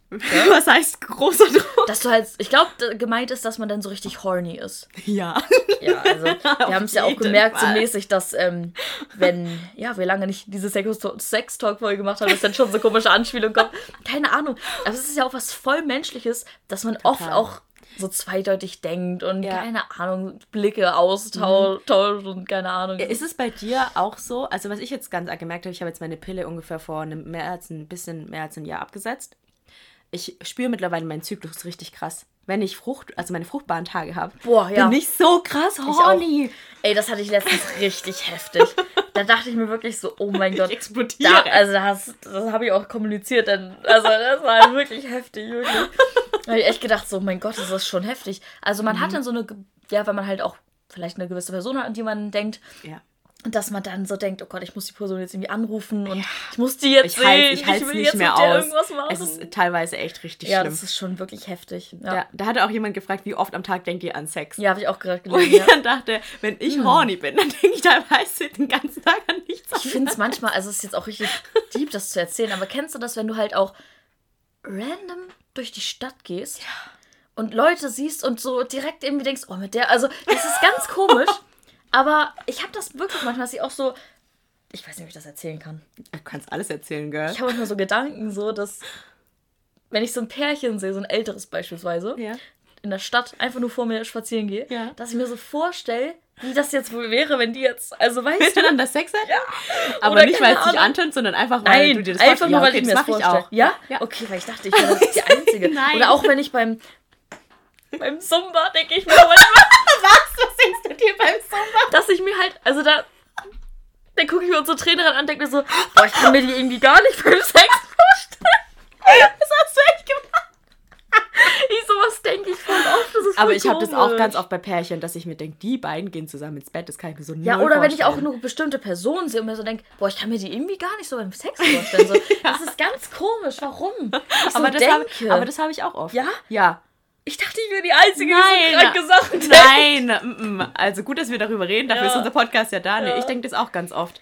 S1: Ja? Was heißt großer Druck?
S2: Dass du halt, ich glaube, gemeint ist, dass man dann so richtig horny ist.
S1: Ja.
S2: Ja, also wir haben es ja auch gemerkt, Fall. so mäßig, dass ähm, wenn, ja, wir lange nicht diese Sex-Talk-Folge gemacht haben, dass dann schon so komische Anspielungen kommen. Keine Ahnung. Aber es ist ja auch was voll Menschliches, dass man Total. oft auch so zweideutig denkt und ja. keine Ahnung, Blicke austauscht mhm. und keine Ahnung.
S1: Ist es bei dir auch so? Also, was ich jetzt ganz gemerkt habe, ich habe jetzt meine Pille ungefähr vor einem mehr als ein bisschen mehr als ein Jahr abgesetzt. Ich spüre mittlerweile meinen Zyklus richtig krass. Wenn ich Frucht, also meine fruchtbaren Tage habe,
S2: Boah, ja.
S1: bin ich so krass horny.
S2: Ey, das hatte ich letztens richtig heftig. Da dachte ich mir wirklich so, oh mein Gott.
S1: Ich explodiere. Da,
S2: also das, das habe ich auch kommuniziert, denn also das war wirklich heftig, wirklich. Da habe ich echt gedacht, so, mein Gott, das ist schon heftig. Also man mhm. hat dann so eine, ja, wenn man halt auch vielleicht eine gewisse Person hat, an die man denkt,
S1: ja
S2: dass man dann so denkt, oh Gott, ich muss die Person jetzt irgendwie anrufen und ja. ich muss die jetzt
S1: ich sehen, halt, ich, ich will nicht jetzt mehr aus. irgendwas machen. Es ist teilweise echt richtig
S2: ja,
S1: schlimm.
S2: Ja, das ist schon wirklich heftig.
S1: Ja. ja. da hatte auch jemand gefragt, wie oft am Tag denkt ihr an Sex?
S2: Ja, habe ich auch gerade gelesen.
S1: Und jemand dachte, wenn ich hm. horny bin, dann denke ich teilweise den ganzen Tag an nichts
S2: Ich finde es manchmal, also es ist jetzt auch richtig deep, das zu erzählen, aber kennst du das, wenn du halt auch random durch die Stadt gehst und Leute siehst und so direkt irgendwie denkst, oh, mit der, also das ist ganz komisch. Aber ich habe das wirklich manchmal, dass ich auch so. Ich weiß nicht, ob ich das erzählen kann.
S1: Du kannst alles erzählen, Girl.
S2: Ich habe manchmal so Gedanken, so, dass. Wenn ich so ein Pärchen sehe, so ein älteres beispielsweise,
S1: ja.
S2: in der Stadt einfach nur vor mir spazieren gehe,
S1: ja.
S2: dass ich mir so vorstelle, wie das jetzt wohl wäre, wenn die jetzt, also weißt
S1: Willst
S2: du,
S1: dann das Sex hat?
S2: Ja.
S1: Aber Oder nicht, weil es dich antönt, sondern einfach, weil
S2: Nein,
S1: du dir das
S2: einfach nur,
S1: ja,
S2: weil okay, ich mir das vorstelle. Ja? ja? Okay, weil ich dachte, ich wäre die Einzige.
S1: Nein.
S2: Oder auch wenn ich beim, beim Zumba denke ich mir manchmal,
S1: denkst du dir beim Sommer?
S2: Dass ich mir halt, also da, dann gucke ich mir unsere Trainerin an und denke mir so, boah, ich kann mir die irgendwie gar nicht beim Sex vorstellen.
S1: Das hast du echt gemacht.
S2: Ich sowas denke ich voll oft. Das ist
S1: Aber ich habe das auch ganz oft bei Pärchen, dass ich mir denke, die beiden gehen zusammen ins Bett. Das kann ich mir so
S2: Ja, oder wenn ich auch nur bestimmte Personen sehe und mir so denke, boah, ich kann mir die irgendwie gar nicht so beim Sex vorstellen. So, ja. Das ist ganz komisch. Warum?
S1: Ich aber, so das. Hab, aber das habe ich auch oft.
S2: Ja?
S1: Ja.
S2: Ich dachte, ich wäre die Einzige, die so kranke Sachen
S1: denkt. Nein, also gut, dass wir darüber reden. Dafür ja. ist unser Podcast ja da. Nee, ja. ich denke das auch ganz oft.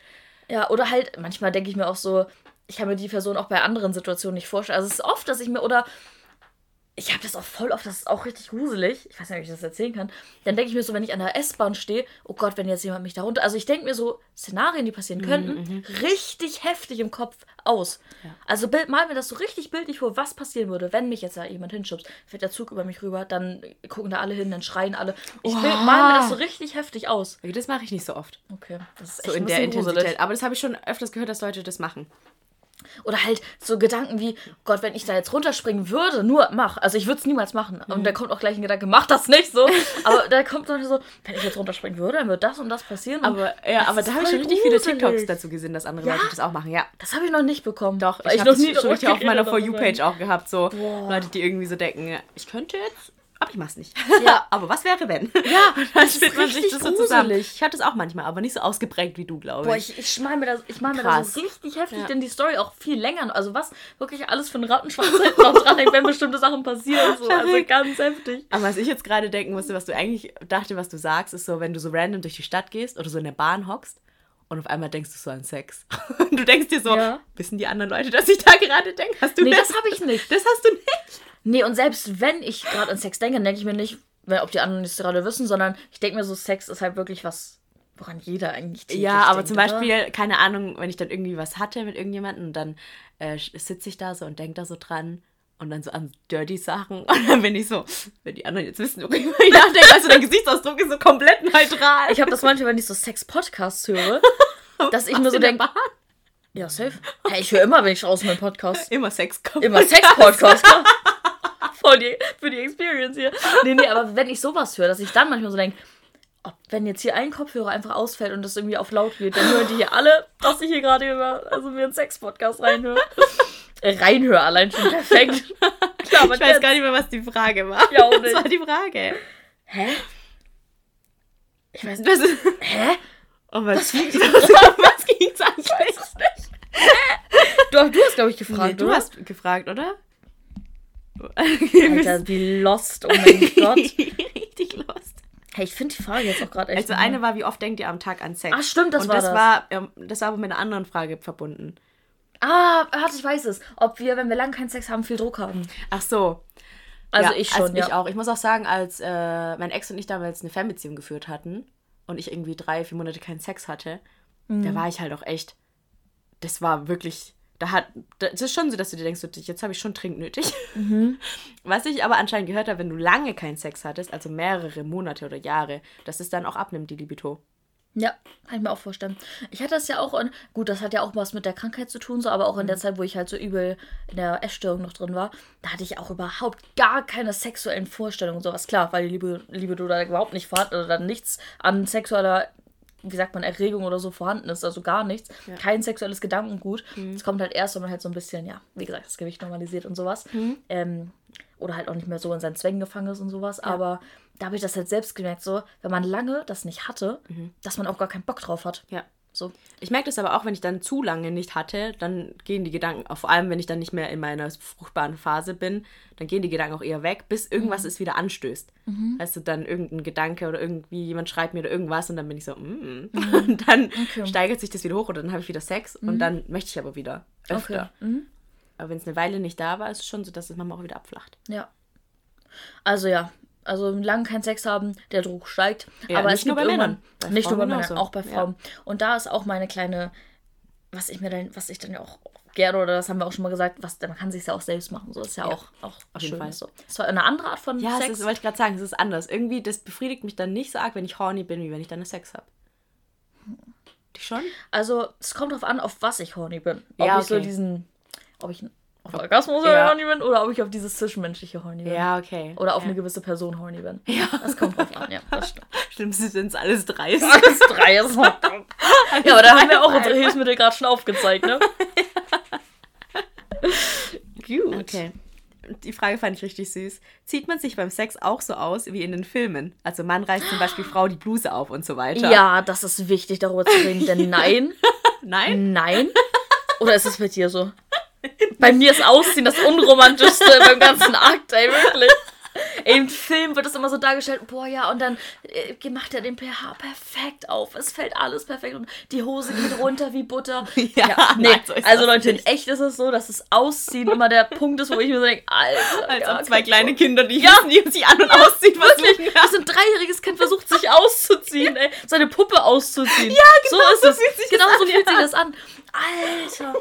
S2: Ja, oder halt, manchmal denke ich mir auch so, ich kann mir die Person auch bei anderen Situationen nicht vorstellen. Also es ist oft, dass ich mir, oder ich habe das auch voll oft, das ist auch richtig gruselig. Ich weiß nicht, ob ich das erzählen kann. Dann denke ich mir so, wenn ich an der S-Bahn stehe, oh Gott, wenn jetzt jemand mich da runter. Also ich denke mir so Szenarien, die passieren mhm, könnten, mhm, richtig heftig im Kopf aus. Ja. Also bild, mal mir das so richtig bildlich vor, was passieren würde, wenn mich jetzt da jemand hinschubst. Fährt der Zug über mich rüber, dann gucken da alle hin, dann schreien alle. Ich oh. bild, mal mir das so richtig heftig aus.
S1: Das mache ich nicht so oft.
S2: Okay.
S1: Das ist so in der Intensität. Gruselig. Aber das habe ich schon öfters gehört, dass Leute das machen.
S2: Oder halt so Gedanken wie, Gott, wenn ich da jetzt runterspringen würde, nur mach. Also ich würde es niemals machen. Und mhm. da kommt auch gleich ein Gedanke, mach das nicht so. aber da kommt dann so, wenn ich jetzt runterspringen würde, dann würde das und das passieren.
S1: Aber ja, aber da habe ich schon richtig viele TikToks dazu gesehen, dass andere ja? Leute das auch machen. Ja.
S2: Das habe ich noch nicht bekommen.
S1: Doch, ich, ich habe das schon richtig auf meiner For You-Page auch gehabt. So Boah. Leute, die irgendwie so denken, ich könnte jetzt aber ich mach's nicht.
S2: Ja.
S1: aber was wäre, wenn?
S2: Ja,
S1: das ist man sich das so zusammen. Ich hatte es auch manchmal, aber nicht so ausgeprägt wie du, glaube ich.
S2: Boah, ich, ich schmal mir das, ich mal mir das so richtig heftig, ja. denn die Story auch viel länger. Also was wirklich alles für ein Rattenschwanz noch dran hängt, wenn bestimmte Sachen passieren. So. Also ganz heftig.
S1: Aber was ich jetzt gerade denken musste, was du eigentlich dachte, was du sagst, ist so, wenn du so random durch die Stadt gehst oder so in der Bahn hockst und auf einmal denkst du so an Sex. du denkst dir so, ja. wissen die anderen Leute, dass ich da gerade denke? Hast du
S2: nee, das, das habe ich nicht.
S1: Das hast du nicht.
S2: Nee, und selbst wenn ich gerade an Sex denke, denke ich mir nicht, ob die anderen es gerade wissen, sondern ich denke mir so, Sex ist halt wirklich was, woran jeder eigentlich
S1: täglich Ja, aber denkt, zum Beispiel, oder? keine Ahnung, wenn ich dann irgendwie was hatte mit irgendjemandem und dann äh, sitze ich da so und denke da so dran und dann so an dirty Sachen und dann bin ich so, wenn die anderen jetzt wissen, worüber ich nachdenke, also dein Gesichtsausdruck ist so komplett neutral.
S2: Ich habe das manchmal, wenn ich so Sex-Podcasts höre, dass ich mir so denke, ja, safe. Hey, ich höre immer, wenn ich draußen meinen Podcast.
S1: Immer Sex
S2: Immer Sex-Podcast. Voll die, für die Experience hier. Nee, nee, aber wenn ich sowas höre, dass ich dann manchmal so denke, wenn jetzt hier ein Kopfhörer einfach ausfällt und das irgendwie auf laut geht, dann hören die hier alle, dass ich hier gerade über, also mir einen Sex-Podcast reinhöre. Äh, reinhöre allein schon perfekt.
S1: Klar, ich weiß jetzt. gar nicht mehr, was die Frage war.
S2: Ja,
S1: und Was war die Frage?
S2: Hä?
S1: Ich weiß nicht.
S2: Hä?
S1: Oh, was, was, was ging's eigentlich?
S2: Hä? Du, du hast, glaube ich, gefragt, nee,
S1: du oder? hast gefragt, oder?
S2: Alter, wie lost, oh mein Gott. Richtig lost. Hey, ich finde die Frage jetzt auch gerade
S1: echt. Also, eine war, wie oft denkt ihr am Tag an Sex?
S2: Ach, stimmt, das
S1: Und
S2: war
S1: das.
S2: das.
S1: War, ähm, das war aber mit einer anderen Frage verbunden.
S2: Ah, warte, ich weiß es. Ob wir, wenn wir lange keinen Sex haben, viel Druck haben.
S1: Ach so.
S2: Also ja, ich schon,
S1: also
S2: ja.
S1: Ich auch. Ich muss auch sagen, als äh, mein Ex und ich damals eine Fernbeziehung geführt hatten und ich irgendwie drei, vier Monate keinen Sex hatte, mhm. da war ich halt auch echt. Das war wirklich. Da hat. Das ist schon so, dass du dir denkst, jetzt habe ich schon Trink nötig. Mhm. Was ich aber anscheinend gehört habe, wenn du lange keinen Sex hattest, also mehrere Monate oder Jahre, dass es dann auch abnimmt, die Libido.
S2: Ja, kann ich mir auch vorstellen. Ich hatte das ja auch, in, gut, das hat ja auch was mit der Krankheit zu tun, so, aber auch in der mhm. Zeit, wo ich halt so übel in der Essstörung noch drin war, da hatte ich auch überhaupt gar keine sexuellen Vorstellungen und sowas. Klar, weil die Liebe, Liebe da überhaupt nicht vorhanden oder dann nichts an sexueller, wie sagt man, Erregung oder so vorhanden ist, also gar nichts. Ja. Kein sexuelles Gedankengut. Es mhm. kommt halt erst, wenn man halt so ein bisschen, ja, wie gesagt, das Gewicht normalisiert und sowas. Mhm. Ähm, oder halt auch nicht mehr so in seinen Zwängen gefangen ist und sowas. Ja. Aber da habe ich das halt selbst gemerkt, so, wenn man lange das nicht hatte, mhm. dass man auch gar keinen Bock drauf hat.
S1: Ja. So. Ich merke das aber auch, wenn ich dann zu lange nicht hatte, dann gehen die Gedanken, vor allem wenn ich dann nicht mehr in meiner fruchtbaren Phase bin, dann gehen die Gedanken auch eher weg, bis irgendwas mhm. es wieder anstößt. Mhm. Weißt du, dann irgendein Gedanke oder irgendwie jemand schreibt mir oder irgendwas und dann bin ich so, mm. mhm. und dann okay. steigert sich das wieder hoch oder dann habe ich wieder Sex und mhm. dann möchte ich aber wieder öfter. Okay. Mhm. Aber wenn es eine Weile nicht da war, ist es schon so, dass es manchmal auch wieder abflacht.
S2: Ja. Also ja, also lange keinen Sex haben, der Druck steigt. Ja, aber es nur bei Männern. Bei nicht nur bei Männern, auch bei Frauen. Ja. Und da ist auch meine kleine, was ich mir dann, was ich dann ja auch gerne, oder das haben wir auch schon mal gesagt, was, man kann sich ja auch selbst machen. So ist ja, ja auch, auch auf jeden Fall so. Das war eine andere Art von
S1: ja,
S2: Sex.
S1: Ja, das wollte ich gerade sagen, es ist anders. Irgendwie, das befriedigt mich dann nicht so arg, wenn ich horny bin, wie wenn ich dann Sex habe.
S2: Die schon? Also, es kommt darauf an, auf was ich horny bin. Ob ja, okay. ich so diesen, ob ich auf Orgasmus ja. horny bin oder ob ich auf dieses zwischenmenschliche horny bin.
S1: Ja, okay.
S2: Oder auf
S1: ja.
S2: eine gewisse Person horny bin. Ja. Das kommt drauf an, ja. Das stimmt.
S1: Sie sind alles drei.
S2: Alles drei ist Ja, aber da haben wir auch unsere Hilfsmittel gerade schon aufgezeigt, ne?
S1: Gut. Okay. Die Frage fand ich richtig süß. Zieht man sich beim Sex auch so aus wie in den Filmen? Also Mann reißt zum Beispiel Frau die Bluse auf und so weiter.
S2: Ja, das ist wichtig, darüber zu reden, denn nein.
S1: nein?
S2: Nein. Oder ist es bei dir so? Bei mir ist Ausziehen das Unromantischste beim ganzen Akt, ey, wirklich. Im Film wird es immer so dargestellt, boah, ja, und dann äh, macht er den pH perfekt auf. Es fällt alles perfekt und die Hose geht runter wie Butter. Ja, ja nee, nein, so also Leute, in echt ist es so, dass das Ausziehen immer der Punkt ist, wo ich mir so denke, Alter.
S1: Als ja, zwei kleine Bock. Kinder, die ja. wissen, sich an- und ausziehen
S2: Wirklich, das ein dreijähriges Kind versucht sich auszuziehen, ey. Seine Puppe auszuziehen.
S1: Ja, genau so, ist so es.
S2: Genau
S1: das
S2: so fühlt sich das an. Alter.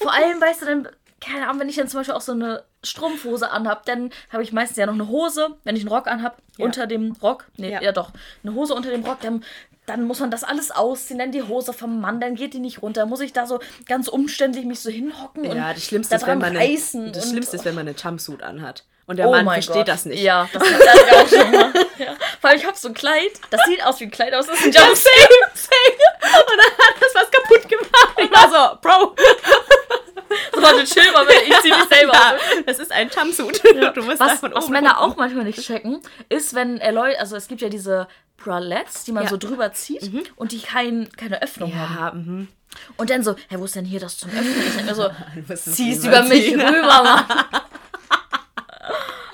S2: Vor allem, weißt du, dann keine Ahnung, wenn ich dann zum Beispiel auch so eine Strumpfhose anhab, dann habe ich meistens ja noch eine Hose, wenn ich einen Rock anhab, ja. unter dem Rock. Nee, ja. ja. doch. Eine Hose unter dem Rock, dann, dann muss man das alles ausziehen, dann die Hose vom Mann, dann geht die nicht runter. Muss ich da so ganz umständlich mich so hinhocken
S1: ja,
S2: und
S1: das Schlimmste ist, wenn man eine, das Schlimmste ist, wenn man eine Jumpsuit anhat. Und der
S2: oh
S1: Mann versteht Gott. das nicht.
S2: Ja, das hat ich auch schon mal. Ja. Vor allem, ich habe so ein Kleid, das sieht aus wie ein Kleid, aber es ist ein Jumpsuit.
S1: same, same. Und dann hat das was kaputt gemacht. Ich war so, Bro.
S2: So, warte, chill mal, ich zieh mich selber ja, aus.
S1: Das ist ein Jumpsuit.
S2: Ja. Du musst was, was Männer auch manchmal nicht checken, ist, wenn er Leute, also es gibt ja diese Bralettes, die man ja. so drüber zieht mhm. und die kein, keine Öffnung haben. Mhm. Und dann so, hey, wo ist denn hier das zum Öffnen? Ich denke mir so, zieh's über mich rüber, Mann.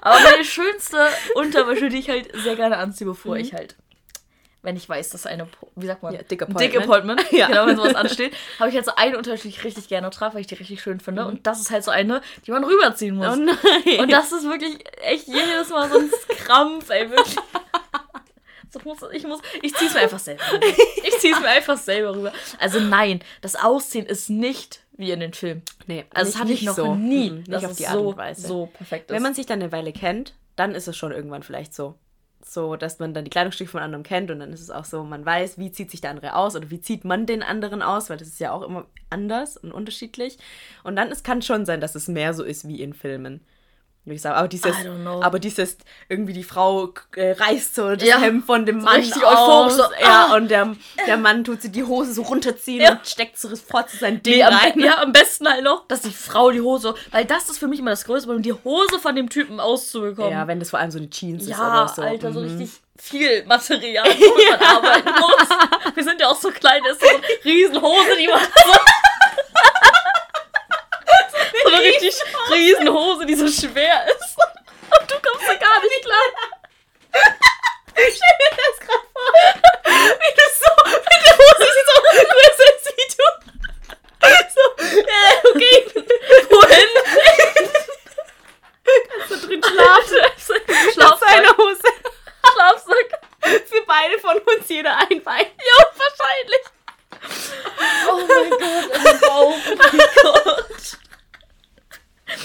S2: Aber meine schönste Unterwäsche, die ich halt sehr gerne anziehe, bevor mhm. ich halt wenn ich weiß, dass eine, wie sagt man,
S1: ja, Dick Appointment,
S2: Dick Appointment ja. genau, wenn sowas ansteht, habe ich halt so eine Unterschied, die ich richtig gerne traf, weil ich die richtig schön finde. Mhm. Und das ist halt so eine, die man rüberziehen muss.
S1: Oh nein.
S2: Und das ist wirklich echt jedes Mal so ein Krampf, ey, wirklich. So muss, ich muss, ich zieh's mir einfach selber rüber. Ich zieh's mir einfach selber rüber. Also nein, das Aussehen ist nicht wie in den Filmen.
S1: Nee,
S2: also das hatte ich noch so. nie. Mhm,
S1: nicht auf die Art und Weise.
S2: So perfekt
S1: ist. Wenn man sich dann eine Weile kennt, dann ist es schon irgendwann vielleicht so so, dass man dann die Kleidungsstücke von anderen kennt und dann ist es auch so, man weiß, wie zieht sich der andere aus oder wie zieht man den anderen aus, weil das ist ja auch immer anders und unterschiedlich. Und dann es kann schon sein, dass es mehr so ist wie in Filmen würde ich sagen. Aber dieses, aber dieses, irgendwie die Frau äh, reißt so das ja. Hemd von dem Mann Richtig aus. So, ja, ah. und der, der Mann tut sie die Hose so runterziehen ja. und steckt so sofort zu sein Ding nee, rein.
S2: Am, ja, am besten halt noch, dass die Frau die Hose, weil das ist für mich immer das Größte, um die Hose von dem Typen auszubekommen.
S1: Ja, wenn das vor allem so eine Jeans
S2: ja,
S1: ist oder so.
S2: Alter, so mhm. richtig viel Material, womit man arbeiten muss. Wir sind ja auch so klein, das ist so eine Riesenhose, die man so eine richtig riesen Hose, die so schwer ist. Und du kommst da gar nicht klar. Ich stell mir das gerade vor. Wie du so mit der Hose so größer ist wie du. So, äh, okay. Wohin? Kannst du drin schlafen?
S1: Schlafsack. Seine Hose. Schlafsack. Für beide von uns jeder ein Bein.
S2: Ja, wahrscheinlich. Oh mein Gott, mein Bauch. Oh mein Gott.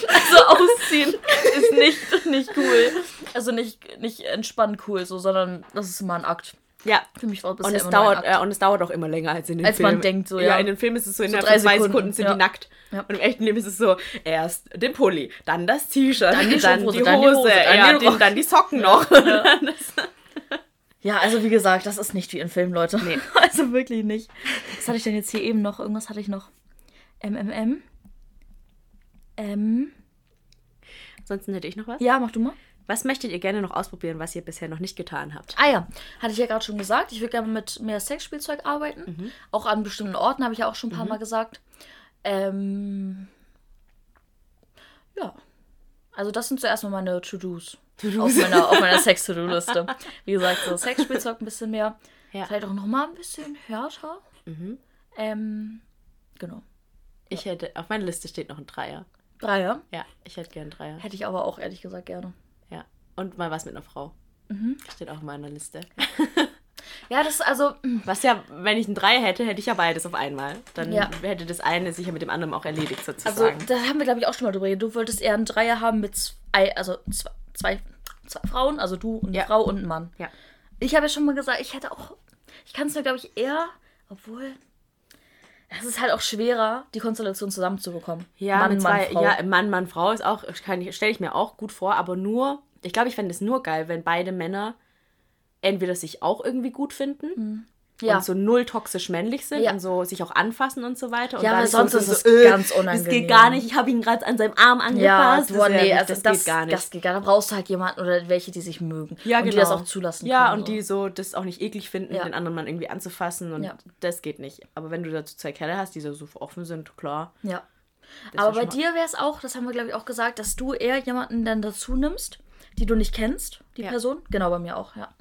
S2: Also ausziehen ist nicht, nicht cool. Also nicht, nicht entspannt cool, so, sondern das ist immer ein Akt.
S1: Ja. Für mich war es und es dauert äh, Und es dauert auch immer länger als in den
S2: als
S1: Filmen.
S2: Als man denkt, so,
S1: ja. Ja, in den Filmen ist es so, in so drei Sekunden, Sekunden sind ja. die nackt. Ja. Und im echten Leben ist es so, erst den Pulli, dann das T-Shirt, dann, dann, die Hose, dann die, Hose, dann, ja, die, dann die Socken noch.
S2: Ja. also wie gesagt, das ist nicht wie in Filmen, Leute. Nee. also wirklich nicht. Was hatte ich denn jetzt hier eben noch? Irgendwas hatte ich noch. MMM. M.
S1: Ansonsten hätte ich noch was.
S2: Ja, mach du mal.
S1: Was möchtet ihr gerne noch ausprobieren, was ihr bisher noch nicht getan habt?
S2: Ah ja, hatte ich ja gerade schon gesagt. Ich würde gerne mit mehr Sexspielzeug arbeiten. Mhm. Auch an bestimmten Orten, habe ich ja auch schon ein paar mhm. Mal gesagt. Ähm, ja. Also das sind zuerst mal meine To-Dos. To auf meiner, auf meiner Sex-To-Do-Liste. Wie gesagt, so Sexspielzeug ein bisschen mehr. Ja. Vielleicht auch nochmal ein bisschen härter. Mhm. Ähm, genau.
S1: Ich hätte, auf meiner Liste steht noch ein Dreier.
S2: Dreier?
S1: Ja, ich hätte gern Dreier.
S2: Hätte ich aber auch ehrlich gesagt gerne.
S1: Und mal was mit einer Frau. Mhm. Steht auch in meiner Liste.
S2: ja, das ist also.
S1: Was ja, wenn ich ein Dreier hätte, hätte ich ja beides auf einmal. Dann ja. hätte das eine sich ja mit dem anderen auch erledigt, sozusagen.
S2: Also, da haben wir, glaube ich, auch schon mal drüber geredet. Du wolltest eher einen Dreier haben mit zwei, also zwei, zwei, zwei Frauen, also du und eine ja. Frau und ein Mann.
S1: Ja.
S2: Ich habe ja schon mal gesagt, ich hätte auch. Ich kann es mir, glaube ich, eher. Obwohl, es ist halt auch schwerer, die Konstellation zusammenzubekommen.
S1: Ja, Mann, Mann, zwei, Frau. Ja, Mann, Mann, Frau ist auch, stelle ich mir auch gut vor, aber nur, ich glaube, ich fände es nur geil, wenn beide Männer entweder sich auch irgendwie gut finden mhm ja. und so null toxisch männlich sind ja. und so sich auch anfassen und so weiter. Und
S2: ja, weil sonst ist es so, äh, ganz unangenehm.
S1: Das geht gar nicht. Ich habe ihn gerade an seinem Arm angepasst.
S2: Ja, boah, nee, das, also das, das, geht gar nicht. Das geht gar nicht. Da brauchst du halt jemanden oder welche, die sich mögen.
S1: Ja,
S2: und
S1: genau.
S2: die das auch zulassen
S1: Ja, können, und so. die so das auch nicht eklig finden, ja. den anderen Mann irgendwie anzufassen und das geht nicht. Aber wenn du dazu zwei Kerle hast, die so, so offen sind, klar.
S2: Ja. Aber bei dir wäre es auch, das haben wir glaube ich auch gesagt, dass du eher jemanden dann dazu nimmst, die du nicht kennst, die Person. Genau, bei mir auch, ja.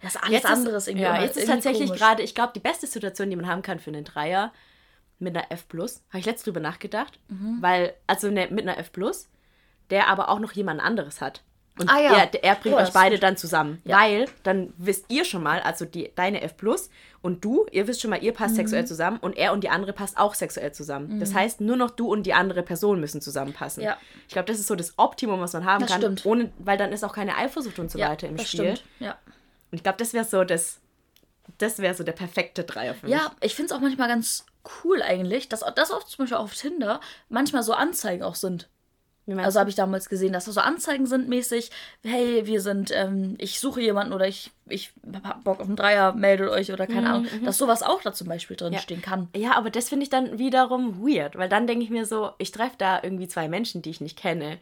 S2: Das ist alles jetzt anderes
S1: ist, irgendwie. Ja, jetzt ist tatsächlich gerade, ich glaube, die beste Situation, die man haben kann für einen Dreier mit einer F Plus, habe ich letztens drüber nachgedacht, mhm. weil, also ne, mit einer F Plus, der aber auch noch jemand anderes hat. Und ah, ja. er, er bringt euch beide dann zusammen. Ja. Weil dann wisst ihr schon mal, also die, deine F Plus und du, ihr wisst schon mal, ihr passt mhm. sexuell zusammen und er und die andere passt auch sexuell zusammen. Mhm. Das heißt, nur noch du und die andere Person müssen zusammenpassen. Ja. Ich glaube, das ist so das Optimum, was man haben das kann. Stimmt. Ohne, weil dann ist auch keine Eifersucht und so weiter im das Spiel. Stimmt. Ja. Und ich glaube, das wäre so das, das wäre so der perfekte Dreier für
S2: mich. Ja, ich finde es auch manchmal ganz cool eigentlich, dass das auch zum Beispiel auf Tinder manchmal so Anzeigen auch sind. Also habe ich damals gesehen, dass das so Anzeigen sind mäßig, hey, wir sind, ähm, ich suche jemanden oder ich, ich hab Bock auf einen Dreier, meldet euch oder keine mhm, Ahnung, mhm. dass sowas auch da zum Beispiel drin ja. stehen kann.
S1: Ja, aber das finde ich dann wiederum weird, weil dann denke ich mir so, ich treffe da irgendwie zwei Menschen, die ich nicht kenne.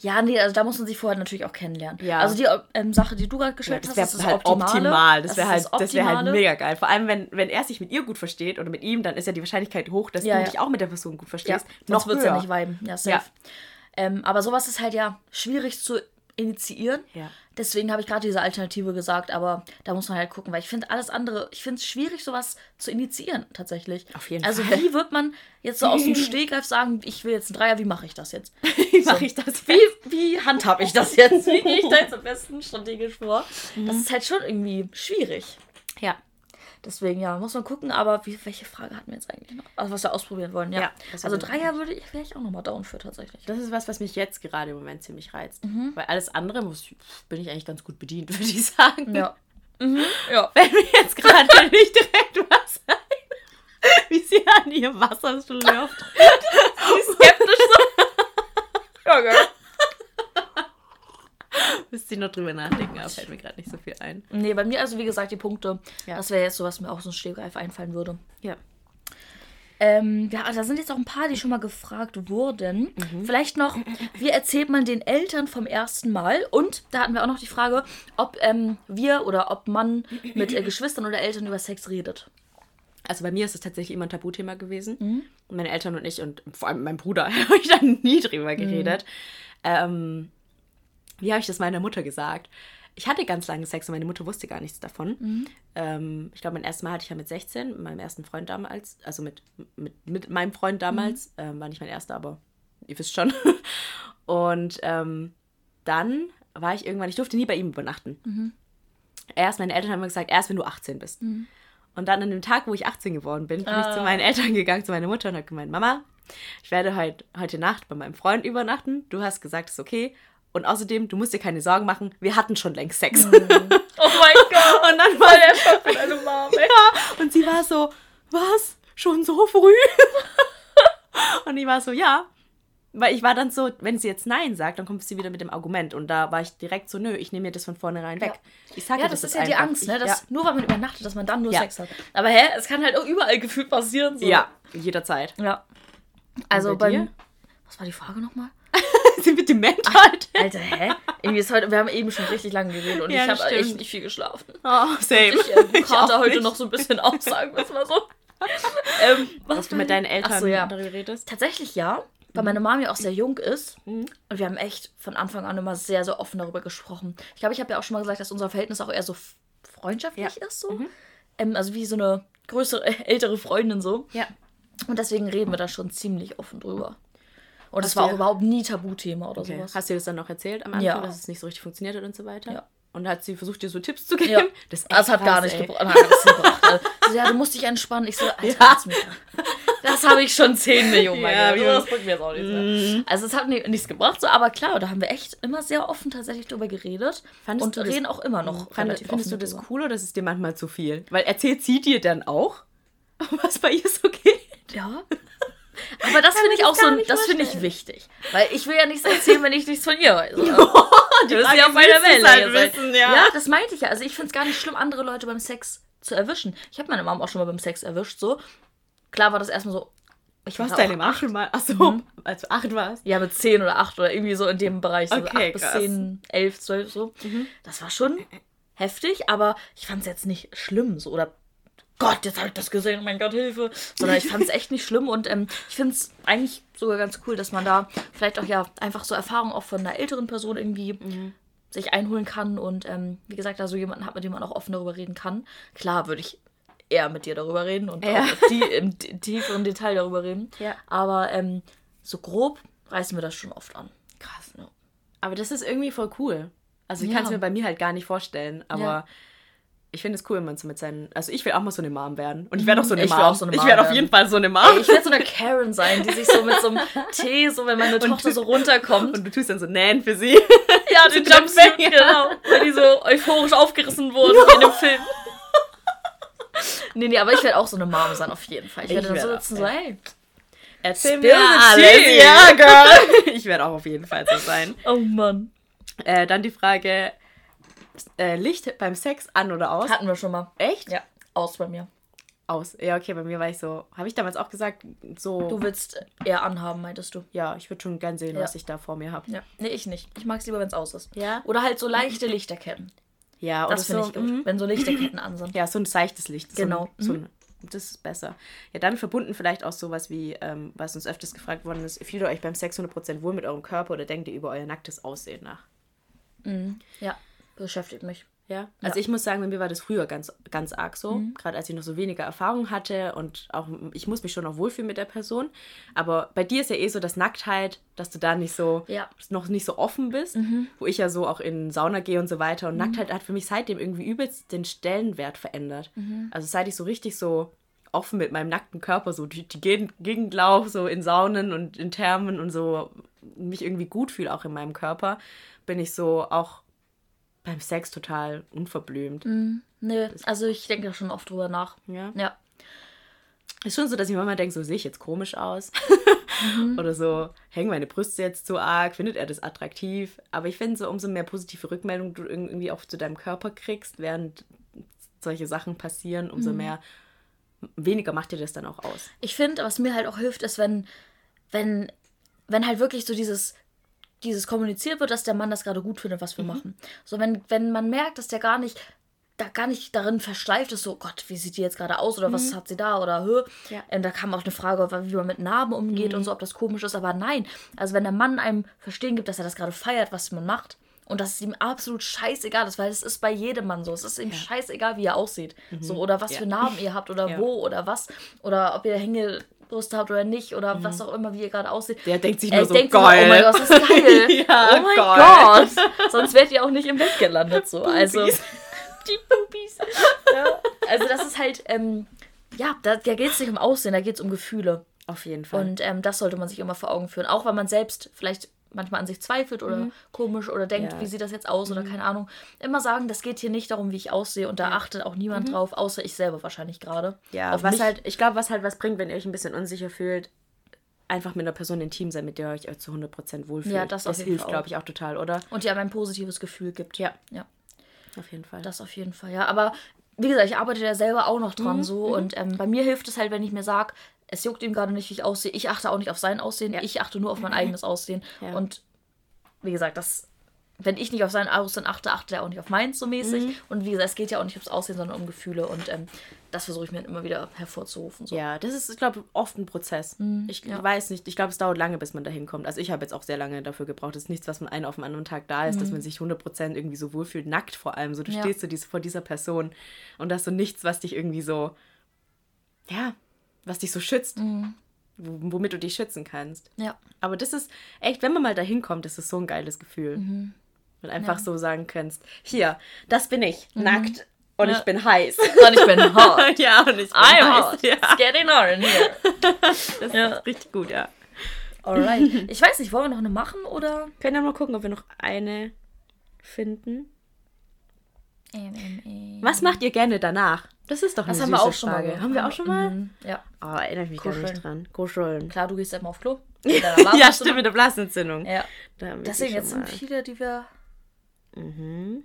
S2: Ja, nee, also da muss man sich vorher natürlich auch kennenlernen. Ja. Also die ähm, Sache, die du gerade gestellt ja,
S1: das hast, das halt optimal. Das wäre halt, das wär halt mega geil. Vor allem, wenn, wenn er sich mit ihr gut versteht oder mit ihm, dann ist ja die Wahrscheinlichkeit hoch, dass ja, du dich auch mit der Person gut verstehst.
S2: Ja, noch wird es ja nicht viben. Ja, safe. Ähm, aber sowas ist halt ja schwierig zu initiieren. Ja. Deswegen habe ich gerade diese Alternative gesagt, aber da muss man halt gucken, weil ich finde alles andere, ich finde es schwierig, sowas zu initiieren tatsächlich.
S1: Auf jeden
S2: also,
S1: Fall.
S2: Also wie wird man jetzt so aus dem Stehgreif sagen, ich will jetzt einen Dreier, wie mache ich das jetzt?
S1: wie mache ich das?
S2: Wie, wie handhabe ich das jetzt? Wie gehe ich da jetzt am besten strategisch vor? Mhm. Das ist halt schon irgendwie schwierig.
S1: Ja.
S2: Deswegen, ja, muss man gucken, aber wie, welche Frage hatten wir jetzt eigentlich noch? Also, was wir ausprobieren wollen, ja. ja also, Dreier würde ich, ich auch nochmal down für tatsächlich.
S1: Das ist was, was mich jetzt gerade im Moment ziemlich reizt. Mhm. Weil alles andere muss, bin ich eigentlich ganz gut bedient, würde ich sagen.
S2: Ja. Mhm. ja.
S1: Wenn mir jetzt gerade nicht direkt was ein, wie sie an ihr Wasser schlürft. skeptisch so. ja, geil. Müsste ich noch drüber nachdenken, aber fällt mir gerade nicht so viel ein.
S2: Nee, bei mir, also wie gesagt, die Punkte, ja. das wäre jetzt so, was mir auch so ein Stehgreif einfallen würde.
S1: Ja.
S2: Ähm, ja, da sind jetzt auch ein paar, die schon mal gefragt wurden. Mhm. Vielleicht noch, wie erzählt man den Eltern vom ersten Mal? Und da hatten wir auch noch die Frage, ob ähm, wir oder ob man mit äh, Geschwistern oder Eltern über Sex redet.
S1: Also bei mir ist es tatsächlich immer ein Tabuthema gewesen. Mhm. Meine Eltern und ich und vor allem mein Bruder habe ich da nie drüber geredet. Mhm. Ähm, wie habe ich das meiner Mutter gesagt? Ich hatte ganz lange Sex und meine Mutter wusste gar nichts davon. Mhm. Ähm, ich glaube, mein erstes Mal hatte ich ja mit 16, mit meinem ersten Freund damals, also mit, mit, mit meinem Freund damals. Mhm. Ähm, war nicht mein erster, aber ihr wisst schon. und ähm, dann war ich irgendwann, ich durfte nie bei ihm übernachten. Mhm. Erst, meine Eltern haben mir gesagt, erst wenn du 18 bist. Mhm. Und dann an dem Tag, wo ich 18 geworden bin, bin ah. ich zu ah. meinen Eltern gegangen, zu meiner Mutter und habe gemeint, Mama, ich werde heute, heute Nacht bei meinem Freund übernachten. Du hast gesagt, es ist okay. Und außerdem, du musst dir keine Sorgen machen, wir hatten schon längst Sex. Mhm. Oh mein Gott. und dann war der Schock für deine Mama. Ja, und sie war so, was? Schon so früh? und ich war so, ja. Weil ich war dann so, wenn sie jetzt Nein sagt, dann kommt sie wieder mit dem Argument. Und da war ich direkt so, nö, ich nehme mir das von vornherein weg. Ja. Ich
S2: sage ja, das, das ist ja die Angst, ne? Dass ja. Nur weil man übernachtet, dass man dann nur ja. Sex hat. Aber hä, es kann halt auch überall gefühlt passieren.
S1: So. Ja, jederzeit.
S2: Ja. Also bei beim. Was war die Frage nochmal?
S1: Sind wir dement halt?
S2: Alter, hä? Irgendwie ist heute, wir haben eben schon richtig lange geredet und ja, ich habe echt nicht viel geschlafen. Oh, same. Und ich äh, Kater heute nicht. noch so ein bisschen aussagen, was mal so.
S1: ähm, was Hast du mit deinen Eltern
S2: so, ja. darüber redest? Tatsächlich ja, weil meine Mama ja auch sehr jung ist. Mhm. Und wir haben echt von Anfang an immer sehr, sehr offen darüber gesprochen. Ich glaube, ich habe ja auch schon mal gesagt, dass unser Verhältnis auch eher so freundschaftlich ja. ist, so. Mhm. Ähm, also wie so eine größere, ältere Freundin so. Ja. Und deswegen reden wir da schon ziemlich offen drüber. Und das war auch überhaupt nie Tabuthema oder okay. sowas.
S1: Hast du dir das dann noch erzählt am Anfang, ja. dass es nicht so richtig funktioniert hat und so weiter? Ja. Und hat sie versucht, dir so Tipps zu geben? Ja.
S2: Das, das hat gar nicht gebracht. also, ja, du musst dich entspannen. Ich so, Alter, ja. das habe ich schon 10 Millionen Mal ja, gehört. Das bringt mir jetzt auch nichts mehr. Mhm. Also es hat nichts gebracht, so, aber klar, da haben wir echt immer sehr offen tatsächlich drüber geredet. Fandest und reden auch immer noch.
S1: Fand, findest du das cool oder ist es dir manchmal zu viel? Weil erzählt sie dir dann auch, was bei ihr so geht?
S2: Ja. Aber das finde ich auch so, das finde ich wichtig. Weil ich will ja nichts erzählen, wenn ich nichts von ihr weiß. du bist ja auf meiner Welle. Halt wissen, ja. ja, das meinte ich ja. Also ich finde es gar nicht schlimm, andere Leute beim Sex zu erwischen. Ich habe meine Mom auch schon mal beim Sex erwischt, so. Klar war das erstmal so.
S1: Ich war deine acht Mal. Achso, mhm. als du acht warst.
S2: Ja, mit zehn oder acht oder irgendwie so in dem Bereich. So okay, acht bis zehn, elf, zwölf so. Mhm. Das war schon heftig, aber ich fand es jetzt nicht schlimm so oder Gott, jetzt habe ich das gesehen, oh mein Gott, Hilfe. Sondern ich fand es echt nicht schlimm und ähm, ich finde es eigentlich sogar ganz cool, dass man da vielleicht auch ja einfach so Erfahrungen auch von einer älteren Person irgendwie mhm. sich einholen kann und ähm, wie gesagt, da so jemanden hat, mit dem man auch offen darüber reden kann. Klar würde ich eher mit dir darüber reden und ja. auch die, im tieferen Detail darüber reden. Ja. Aber ähm, so grob reißen wir das schon oft an.
S1: Krass. Ja. Aber das ist irgendwie voll cool. Also ich ja. kann es mir bei mir halt gar nicht vorstellen, aber ich finde es cool, wenn man so mit seinen. Also ich will auch mal so eine Mom werden. Und ich werde auch so eine ich Mom. Auch so eine Mom ich werde auf jeden Fall so eine Mom.
S2: Ey, ich werde so eine Karen sein, die sich so mit so einem Tee, so wenn meine Tochter und, so runterkommt.
S1: Und du tust dann so Nähen für sie.
S2: Ja, die Jumpsuit, genau. Weil die so euphorisch aufgerissen wurden ja. in dem Film. nee, nee, aber ich werde auch so eine Mom sein, auf jeden Fall. Ich, ich werde dann so sitzen, so, hey.
S1: Erzähl mir alles. Ja, Girl. ich werde auch auf jeden Fall so sein.
S2: Oh Mann.
S1: Äh, dann die Frage, äh, Licht beim Sex an oder aus?
S2: Hatten wir schon mal.
S1: Echt?
S2: Ja, aus bei mir.
S1: Aus. Ja, okay, bei mir war ich so. Habe ich damals auch gesagt, so.
S2: Du willst eher anhaben, meintest du?
S1: Ja, ich würde schon gern sehen, ja. was ich da vor mir habe.
S2: Ja. Nee, ich nicht. Ich mag es lieber, wenn es aus ist. Ja. Oder halt so leichte Lichterketten.
S1: Ja,
S2: oder das finde so, ich gut. Mhm. Wenn so Lichterketten an sind.
S1: Ja, so ein seichtes Licht.
S2: Genau.
S1: So ein, so ein, das ist besser. Ja, dann verbunden vielleicht auch sowas wie, ähm, was uns öfters gefragt worden ist, fühlt ihr euch beim Sex 100% wohl mit eurem Körper oder denkt ihr über euer nacktes Aussehen nach?
S2: Mhm. Ja, beschäftigt mich.
S1: Ja, also ja. ich muss sagen, bei mir war das früher ganz, ganz arg so, mhm. gerade als ich noch so weniger Erfahrung hatte und auch, ich muss mich schon noch wohlfühlen mit der Person. Aber bei dir ist ja eh so das Nacktheit, dass du da nicht so, ja. noch nicht so offen bist, mhm. wo ich ja so auch in Sauna gehe und so weiter. Und mhm. Nacktheit hat für mich seitdem irgendwie übelst den Stellenwert verändert. Mhm. Also seit ich so richtig so offen mit meinem nackten Körper so die, die Gegend laufe, so in Saunen und in Thermen und so mich irgendwie gut fühle auch in meinem Körper, bin ich so auch beim Sex total unverblümt.
S2: Mm, nö, also ich denke da schon oft drüber nach.
S1: Ja. Ja. Ist schon so, dass ich manchmal denke, so sehe ich jetzt komisch aus. mhm. Oder so, hängen meine Brüste jetzt zu arg, findet er das attraktiv? Aber ich finde so, umso mehr positive Rückmeldungen du irgendwie auch zu deinem Körper kriegst, während solche Sachen passieren, umso mhm. mehr, weniger macht dir das dann auch aus.
S2: Ich finde, was mir halt auch hilft, ist, wenn, wenn, wenn halt wirklich so dieses dieses kommuniziert wird, dass der Mann das gerade gut findet, was wir mhm. machen. So, wenn, wenn man merkt, dass der gar nicht da gar nicht darin versteift ist, so Gott, wie sieht die jetzt gerade aus oder mhm. was hat sie da oder hö. Ja. Ähm, da kam auch eine Frage, wie man mit Narben umgeht mhm. und so, ob das komisch ist, aber nein. Also wenn der Mann einem verstehen gibt, dass er das gerade feiert, was man macht und dass es ihm absolut scheißegal ist, weil es ist bei jedem Mann so. Es ist ihm ja. scheißegal, wie er aussieht. Mhm. So, oder was ja. für Narben ihr habt oder wo oder was. Oder ob ihr Hänge Brust habt oder nicht oder mhm. was auch immer, wie ihr gerade aussieht. Der denkt sich nur so, geil. Immer, oh mein Gott, das ist geil. ja, oh mein geil. Gott. Sonst wärt ihr auch nicht im Bett gelandet so. Also die Pupis. Ja. Also das ist halt, ähm, ja, da, da geht es nicht um Aussehen, da geht es um Gefühle.
S1: Auf jeden Fall.
S2: Und ähm, das sollte man sich immer vor Augen führen. Auch wenn man selbst vielleicht manchmal an sich zweifelt oder mhm. komisch oder denkt, ja. wie sieht das jetzt aus mhm. oder keine Ahnung. Immer sagen, das geht hier nicht darum, wie ich aussehe und da achtet auch niemand mhm. drauf, außer ich selber wahrscheinlich gerade.
S1: Ja, Auf was mich. halt, ich glaube, was halt was bringt, wenn ihr euch ein bisschen unsicher fühlt, einfach mit einer Person intim sein, mit der ihr euch zu 100% wohlfühlt. Ja, das, das hilft, glaube ich, auch total, oder?
S2: Und die einem ein positives Gefühl gibt.
S1: Ja. Ja. Auf jeden Fall.
S2: Das auf jeden Fall, ja. Aber wie gesagt, ich arbeite ja selber auch noch dran mhm. so. Mhm. Und ähm, bei mir hilft es halt, wenn ich mir sage, es juckt ihm gerade nicht, wie ich aussehe. Ich achte auch nicht auf sein Aussehen. Ja. Ich achte nur auf mein eigenes Aussehen. Ja. Und wie gesagt, das wenn ich nicht auf sein Aussehen achte, achtet er auch nicht auf meins so mäßig. Mhm. Und wie gesagt, es geht ja auch nicht ums Aussehen, sondern um Gefühle. Und ähm, das versuche ich mir immer wieder hervorzurufen. So.
S1: Ja, das ist, ich glaube, oft ein Prozess. Mhm, ich ja. weiß nicht, ich glaube, es dauert lange, bis man dahin kommt. Also ich habe jetzt auch sehr lange dafür gebraucht. Es ist nichts, was von einem auf den anderen Tag da ist, mhm. dass man sich 100% irgendwie so wohlfühlt, nackt vor allem. So, du ja. stehst so diese, vor dieser Person und da ist so nichts, was dich irgendwie so, ja, was dich so schützt. Mhm womit du dich schützen kannst. Ja. Aber das ist echt, wenn man mal dahin kommt, ist es so ein geiles Gefühl. Mhm. Und einfach ja. so sagen kannst, hier, das bin ich, mhm. nackt und ja. ich bin heiß. Und ich bin hot. ja, und ich bin I'm heiß. hot. Ja. It's getting on here. das ja. ist richtig gut, ja.
S2: Alright. Ich weiß nicht, wollen wir noch eine machen oder?
S1: Können wir mal gucken, ob wir noch eine finden.
S2: Ähm, ähm, ähm.
S1: Was macht ihr gerne danach? Das ist doch eine das haben wir auch schon Frage. Mal. Haben wir auch schon mal? Mhm. Ja. Oh, erinnere ich mich Kuscheln. gar nicht dran. Kuscheln.
S2: Klar, du gehst immer auf Klo.
S1: ja, stimmt, mit der Blasentzündung.
S2: Ja. Deswegen, jetzt sind viele, die wir Mhm.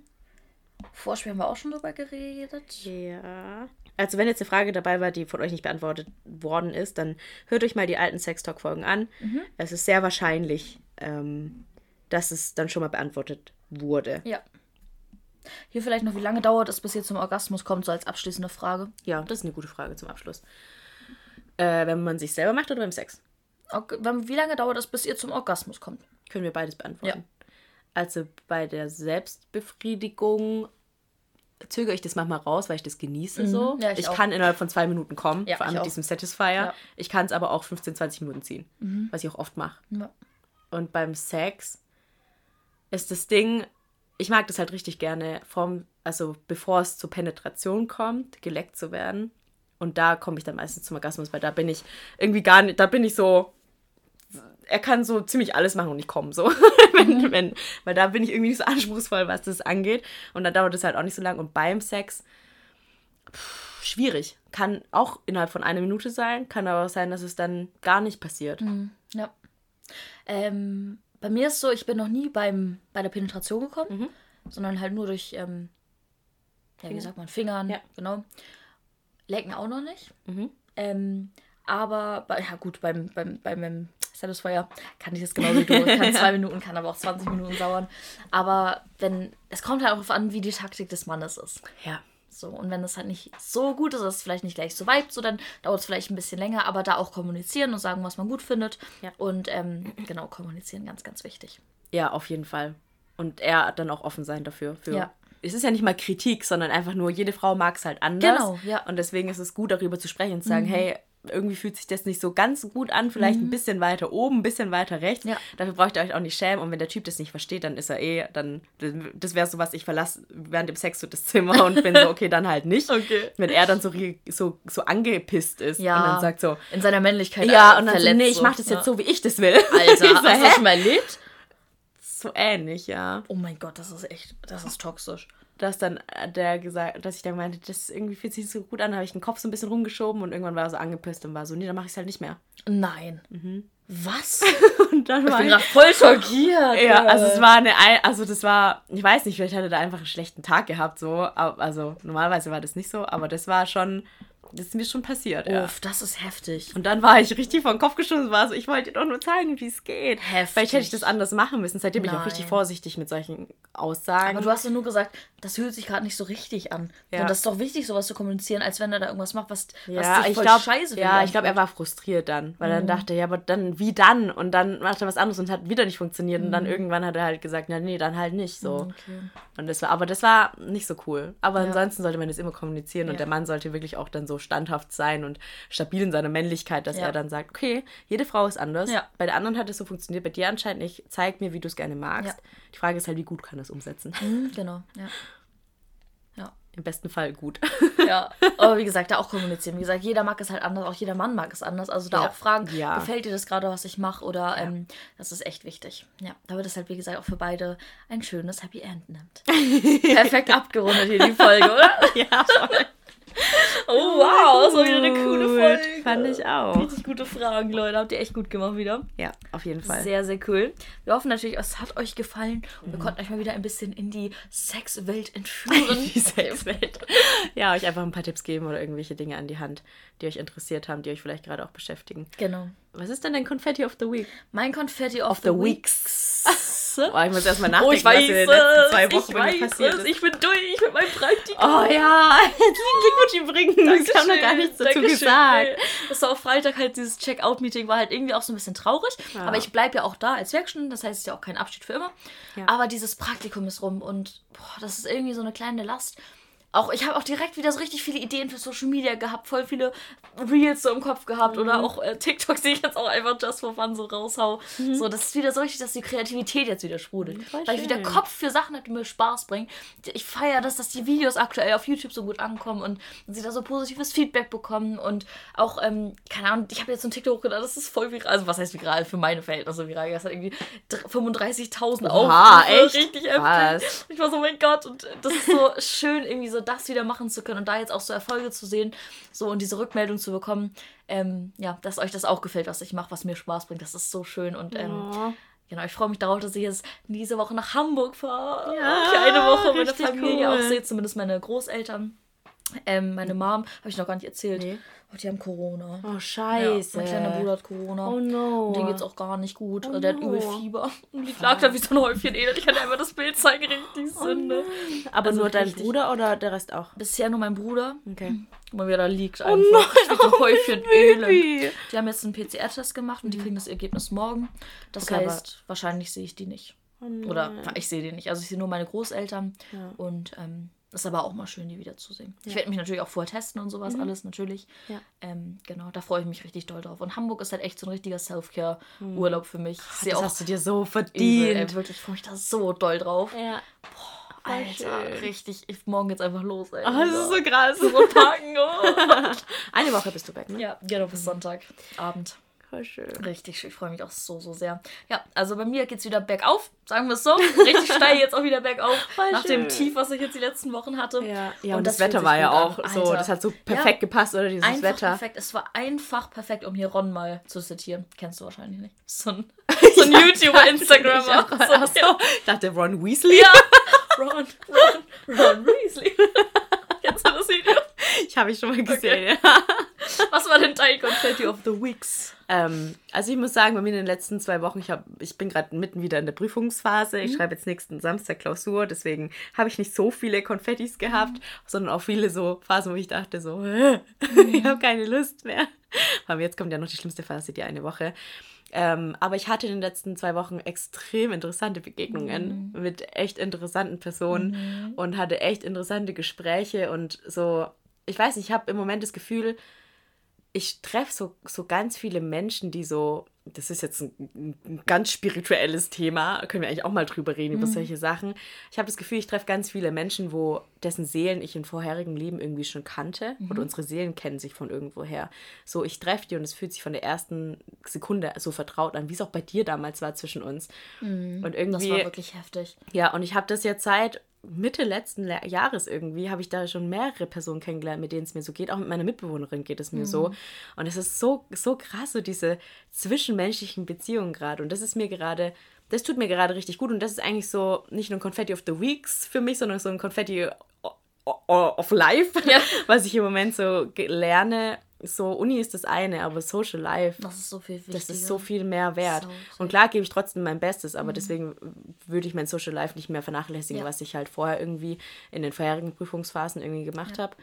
S2: Vorspiel haben wir auch schon drüber geredet.
S1: Ja. Also wenn jetzt eine Frage dabei war, die von euch nicht beantwortet worden ist, dann hört euch mal die alten Sextalk-Folgen an. Mhm. Es ist sehr wahrscheinlich, ähm, dass es dann schon mal beantwortet wurde.
S2: Ja. Hier vielleicht noch, wie lange dauert es, bis ihr zum Orgasmus kommt, so als abschließende Frage?
S1: Ja, das ist eine gute Frage zum Abschluss. Äh, wenn man sich selber macht oder beim Sex?
S2: Okay, wie lange dauert es, bis ihr zum Orgasmus kommt?
S1: Können wir beides beantworten. Ja. Also bei der Selbstbefriedigung zögere ich das manchmal raus, weil ich das genieße mhm. so. Ja, ich, ich kann innerhalb von zwei Minuten kommen, ja, vor allem mit auch. diesem Satisfier. Ja. Ich kann es aber auch 15, 20 Minuten ziehen, mhm. was ich auch oft mache. Und beim Sex ist das Ding, ich mag das halt richtig gerne, vom, also bevor es zur Penetration kommt, geleckt zu werden. Und da komme ich dann meistens zum Orgasmus, weil da bin ich irgendwie gar nicht, da bin ich so, er kann so ziemlich alles machen und ich komme so. wenn, mhm. wenn, weil da bin ich irgendwie nicht so anspruchsvoll, was das angeht. Und dann dauert es halt auch nicht so lang. Und beim Sex, pff, schwierig. Kann auch innerhalb von einer Minute sein, kann aber auch sein, dass es dann gar nicht passiert.
S2: Mhm. Ja. Ähm, bei mir ist so, ich bin noch nie beim, bei der Penetration gekommen, mhm. sondern halt nur durch, ähm, ja, wie sagt man, Fingern, ja. genau. Lecken auch noch nicht. Mhm. Ähm, aber, bei, ja gut, beim, beim, beim Satisfier kann ich das genau wie du. Kann zwei Minuten, kann aber auch 20 Minuten dauern. Aber wenn, es kommt halt auch darauf an, wie die Taktik des Mannes ist.
S1: Ja.
S2: So, und wenn es halt nicht so gut ist, ist es vielleicht nicht gleich so weit, so dann dauert es vielleicht ein bisschen länger, aber da auch kommunizieren und sagen, was man gut findet. Ja. Und ähm, genau, kommunizieren, ganz, ganz wichtig.
S1: Ja, auf jeden Fall. Und er dann auch offen sein dafür. Für, ja. Es ist ja nicht mal Kritik, sondern einfach nur, jede Frau mag es halt anders. Genau, ja. Und deswegen ist es gut, darüber zu sprechen und zu sagen, mhm. hey, irgendwie fühlt sich das nicht so ganz gut an, vielleicht mhm. ein bisschen weiter oben, ein bisschen weiter rechts. Ja. Dafür braucht ihr euch auch nicht schämen. Und wenn der Typ das nicht versteht, dann ist er eh, dann, das wäre so was, ich verlasse während dem Sex so das Zimmer und bin so, okay, dann halt nicht. Okay. Wenn er dann so, so, so angepisst ist ja. und dann sagt so.
S2: In seiner Männlichkeit.
S1: Ja, und dann so, nee, ich mache das ja. jetzt so, wie ich das will. Alter, so, hast du das schon mal erlebt? So ähnlich, ja.
S2: Oh mein Gott, das ist echt, das ist toxisch
S1: dass dann äh, der gesagt, dass ich dann meinte, das irgendwie fühlt sich so gut an, habe ich den Kopf so ein bisschen rumgeschoben und irgendwann war er so angepisst und war so, nee, dann mache ich es halt nicht mehr.
S2: Nein. Mhm. Was? und dann ich war bin gerade voll schockiert.
S1: Ja, also es war eine, also das war, ich weiß nicht, vielleicht hat er da einfach einen schlechten Tag gehabt, so, also normalerweise war das nicht so, aber das war schon, Das ist mir schon passiert,
S2: ja. Uff, das ist heftig.
S1: Und dann war ich richtig vor den Kopf gestoßen. War so, ich wollte dir doch nur zeigen, wie es geht. Heftig. Vielleicht hätte ich das anders machen müssen. Seitdem bin ich auch richtig vorsichtig mit solchen Aussagen.
S2: Aber du hast ja nur gesagt, das fühlt sich gerade nicht so richtig an. Ja. Und das ist doch wichtig, sowas zu kommunizieren, als wenn er da irgendwas macht, was,
S1: ja,
S2: was dich
S1: voll glaub, scheiße Ja, ich glaube, er war frustriert dann. Weil mhm. dann dachte er, ja, aber dann, wie dann? Und dann macht er was anderes und hat wieder nicht funktioniert. Mhm. Und dann mhm. irgendwann hat er halt gesagt, ja, nee, dann halt nicht so. Mhm, okay. Und das war, aber das war nicht so cool. Aber ja. ansonsten sollte man das immer kommunizieren und der Mann sollte wirklich auch dann so standhaft sein und stabil in seiner Männlichkeit, dass er dann sagt, okay, jede Frau ist anders. Bei der anderen hat es so funktioniert, bei dir anscheinend nicht. Zeig mir, wie du es gerne magst. Die Frage ist halt, wie gut kann das umsetzen.
S2: Mhm, genau, ja.
S1: Im besten Fall gut.
S2: Ja, aber wie gesagt, da auch kommunizieren. Wie gesagt, jeder mag es halt anders, auch jeder Mann mag es anders. Also da ja. auch fragen, ja. gefällt dir das gerade, was ich mache? Oder ja. ähm, das ist echt wichtig. Ja, damit es halt, wie gesagt, auch für beide ein schönes Happy End nimmt. Perfekt abgerundet hier die Folge, oder? Ja, voll. Oh, wow, das war wieder eine coole Folge.
S1: Fand ich auch.
S2: Richtig gute Fragen, Leute. Habt ihr echt gut gemacht wieder.
S1: Ja, auf jeden Fall.
S2: Sehr, sehr cool. Wir hoffen natürlich, es hat euch gefallen und mhm. wir konnten euch mal wieder ein bisschen in die Sexwelt entführen. die Sexwelt.
S1: Ja, euch einfach ein paar Tipps geben oder irgendwelche Dinge an die Hand, die euch interessiert haben, die euch vielleicht gerade auch beschäftigen.
S2: Genau.
S1: Was ist denn dein Confetti of the Week?
S2: Mein Confetti of, of the, the Weeks.
S1: Oh, ich muss erstmal nachdenken, oh, ich weiß was in den letzten zwei Wochen ich weiß passiert
S2: es. ist. Ich bin durch mit meinem Praktikum.
S1: Oh ja, herzlichen Glückwunsch übrigens. Ich habe noch gar nichts dazu Dankeschön. gesagt.
S2: Das war auch Freitag halt, dieses Check-out-Meeting war halt irgendwie auch so ein bisschen traurig. Ja. Aber ich bleibe ja auch da als Werkstudent, das heißt, es ist ja auch kein Abschied für immer. Ja. Aber dieses Praktikum ist rum und boah, das ist irgendwie so eine kleine Last auch ich habe auch direkt wieder so richtig viele Ideen für Social Media gehabt, voll viele Reels so im Kopf gehabt mhm. oder auch äh, TikToks, die ich jetzt auch einfach just for fun so raushau. Mhm. So, das ist wieder so richtig, dass die Kreativität jetzt wieder sprudelt. Voll weil schön. ich wieder Kopf für Sachen habe, die mir Spaß bringen. Ich feiere das, dass die Videos aktuell auf YouTube so gut ankommen und, sie da so positives Feedback bekommen und auch, ähm, keine Ahnung, ich habe jetzt so ein TikTok hochgeladen, das ist voll viral. Also was heißt viral für meine Verhältnisse viral? Das hat irgendwie 35.000 Aufrufe. echt? Richtig heftig. Ich war so, mein Gott, und das ist so schön, irgendwie so das wieder machen zu können und da jetzt auch so Erfolge zu sehen, so und diese Rückmeldung zu bekommen, ähm, ja, dass euch das auch gefällt, was ich mache, was mir Spaß bringt. Das ist so schön und ähm, ja. Genau, ich freue mich darauf, dass ich jetzt diese Woche nach Hamburg fahre. Ja, für eine Woche meine Familie cool. auch sehe, zumindest meine Großeltern. Ähm, meine Mom, habe ich noch gar nicht erzählt. Nee. Oh, die haben Corona.
S1: Oh, scheiße.
S2: Ja, mein kleiner Bruder hat Corona.
S1: Oh no.
S2: Und dem geht's auch gar nicht gut. Oh, der no. hat übel Fieber. Und die lag da wie so ein Häufchen Elend. Ich kann dir einfach das Bild zeigen, richtig oh, Sünde.
S1: Aber also nur dein Bruder oder der Rest auch?
S2: Bisher nur mein Bruder.
S1: Okay.
S2: Guck mal, wie er da liegt einfach. Oh nein, so ein Häufchen oh, Elend. Die haben jetzt einen PCR-Test gemacht und die mhm. kriegen das Ergebnis morgen. Das okay, heißt, wahrscheinlich sehe ich die nicht. Oh Oder ich sehe die nicht. Also ich sehe nur meine Großeltern. Ja. Und ähm, ist aber auch mal schön, die wiederzusehen. Ja. Ich werde mich natürlich auch vorher testen und sowas mhm. alles, natürlich.
S1: Ja.
S2: Ähm, genau, da freue ich mich richtig doll drauf. Und Hamburg ist halt echt so ein richtiger Self-Care-Urlaub für mich.
S1: Ach, das hast du dir so verdient.
S2: Übel, wirklich, ich freue mich da so doll drauf.
S1: Ja.
S2: Boah, Alter, richtig. Ich morgen jetzt einfach los, ey.
S1: Oh, das ist so krass.
S2: So packen, oh.
S1: Eine Woche bist du weg, ne?
S2: Ja, genau, bis Sonntagabend.
S1: Voll schön.
S2: Richtig schön. Ich freue mich auch so, so sehr. Ja, also bei mir geht es wieder bergauf, sagen wir es so. Richtig steil jetzt auch wieder bergauf. Voll nach schön. dem Tief, was ich jetzt die letzten Wochen hatte.
S1: Ja, ja und, und das, das Wetter war ja auch an. so, Alter. das hat so perfekt ja, gepasst, oder dieses
S2: einfach
S1: Wetter.
S2: perfekt. Es war einfach perfekt, um hier Ron mal zu zitieren. Kennst du wahrscheinlich nicht. So ein, so ein ja, YouTuber, Instagrammer.
S1: So, so, ja. Ich dachte Ron Weasley.
S2: Ja, Ron, Ron, Ron Weasley. Kennst du das Video?
S1: Ich habe ich schon mal gesehen,
S2: okay. ja. Was war denn dein Confetti of the Weeks?
S1: Ähm, also ich muss sagen, bei mir in den letzten zwei Wochen, ich, hab, ich bin gerade mitten wieder in der Prüfungsphase. Ich mhm. schreibe jetzt nächsten Samstag Klausur, deswegen habe ich nicht so viele Konfettis gehabt, mhm. sondern auch viele so Phasen, wo ich dachte so, mhm. ich habe keine Lust mehr. Aber jetzt kommt ja noch die schlimmste Phase, die eine Woche. Ähm, aber ich hatte in den letzten zwei Wochen extrem interessante Begegnungen mhm. mit echt interessanten Personen mhm. und hatte echt interessante Gespräche und so, ich weiß nicht, ich habe im Moment das Gefühl, ich treffe so, so ganz viele Menschen, die so, das ist jetzt ein, ein ganz spirituelles Thema, können wir eigentlich auch mal drüber reden, mhm. über solche Sachen. Ich habe das Gefühl, ich treffe ganz viele Menschen, wo dessen Seelen ich in vorherigen Leben irgendwie schon kannte mhm. oder unsere Seelen kennen sich von irgendwoher. So, ich treffe die und es fühlt sich von der ersten Sekunde so vertraut an, wie es auch bei dir damals war zwischen uns.
S2: Mhm. Und irgendwie. Das war wirklich heftig.
S1: Ja, und ich habe das jetzt seit Mitte letzten Jahres irgendwie habe ich da schon mehrere Personen kennengelernt, mit denen es mir so geht. Auch mit meiner Mitbewohnerin geht es mir mhm. so. Und es ist so, so krass, so diese zwischenmenschlichen Beziehungen gerade. Und das ist mir gerade, das tut mir gerade richtig gut. Und das ist eigentlich so nicht nur ein Confetti of the Weeks für mich, sondern so ein Confetti of life, ja. was ich im Moment so lerne. So, Uni ist das eine, aber Social Life,
S2: das ist so viel wichtiger.
S1: Das ist so viel mehr wert. So, so. Und klar gebe ich trotzdem mein Bestes, aber mhm. deswegen würde ich mein Social Life nicht mehr vernachlässigen, ja. was ich halt vorher irgendwie in den vorherigen Prüfungsphasen irgendwie gemacht ja. habe.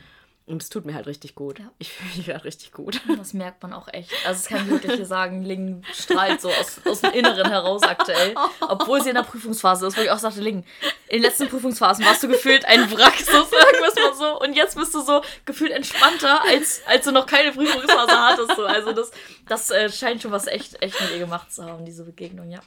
S1: Und es tut mir halt richtig gut. Ja. Ich fühle mich gerade richtig gut.
S2: Das merkt man auch echt. Also es kann ich wirklich hier sagen, Ling strahlt so aus, aus dem Inneren heraus aktuell. Obwohl sie in der Prüfungsphase ist, wo ich auch sagte, Ling, in den letzten Prüfungsphasen warst du gefühlt ein Wrack, so sagen wir es mal so. Und jetzt bist du so gefühlt entspannter, als, als du noch keine Prüfungsphase hattest. So. Also das, das äh, scheint schon was echt, echt mit ihr gemacht zu haben, diese Begegnung, ja.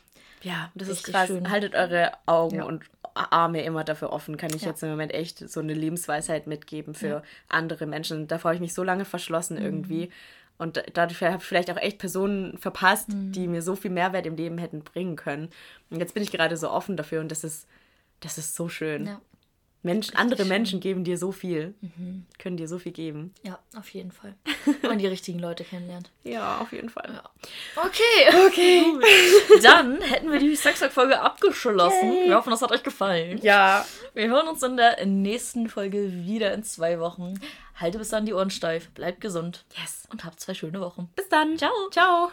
S1: Ja, das Richtig ist krass. Schön. Haltet eure Augen ja. und Arme immer dafür offen. Kann ich ja. jetzt im Moment echt so eine Lebensweisheit mitgeben für ja. andere Menschen. Davor habe ich mich so lange verschlossen mhm. irgendwie. Und dadurch habe ich vielleicht auch echt Personen verpasst, mhm. die mir so viel Mehrwert im Leben hätten bringen können. Und jetzt bin ich gerade so offen dafür und das ist, das ist so schön. Ja. Mensch, andere. Menschen geben dir so viel, mhm. können dir so viel geben.
S2: Ja, auf jeden Fall. Wenn man die richtigen Leute kennenlernt.
S1: Ja, auf jeden Fall. Ja.
S2: Okay, okay. Dann hätten wir die Sextag-Folge abgeschlossen. Yay. Wir hoffen, das hat euch gefallen. Ja. Wir hören uns in der nächsten Folge wieder in zwei Wochen. Halte bis dann die Ohren steif, bleibt gesund. Yes. Und habt zwei schöne Wochen.
S1: Bis dann.
S2: Ciao.
S1: Ciao.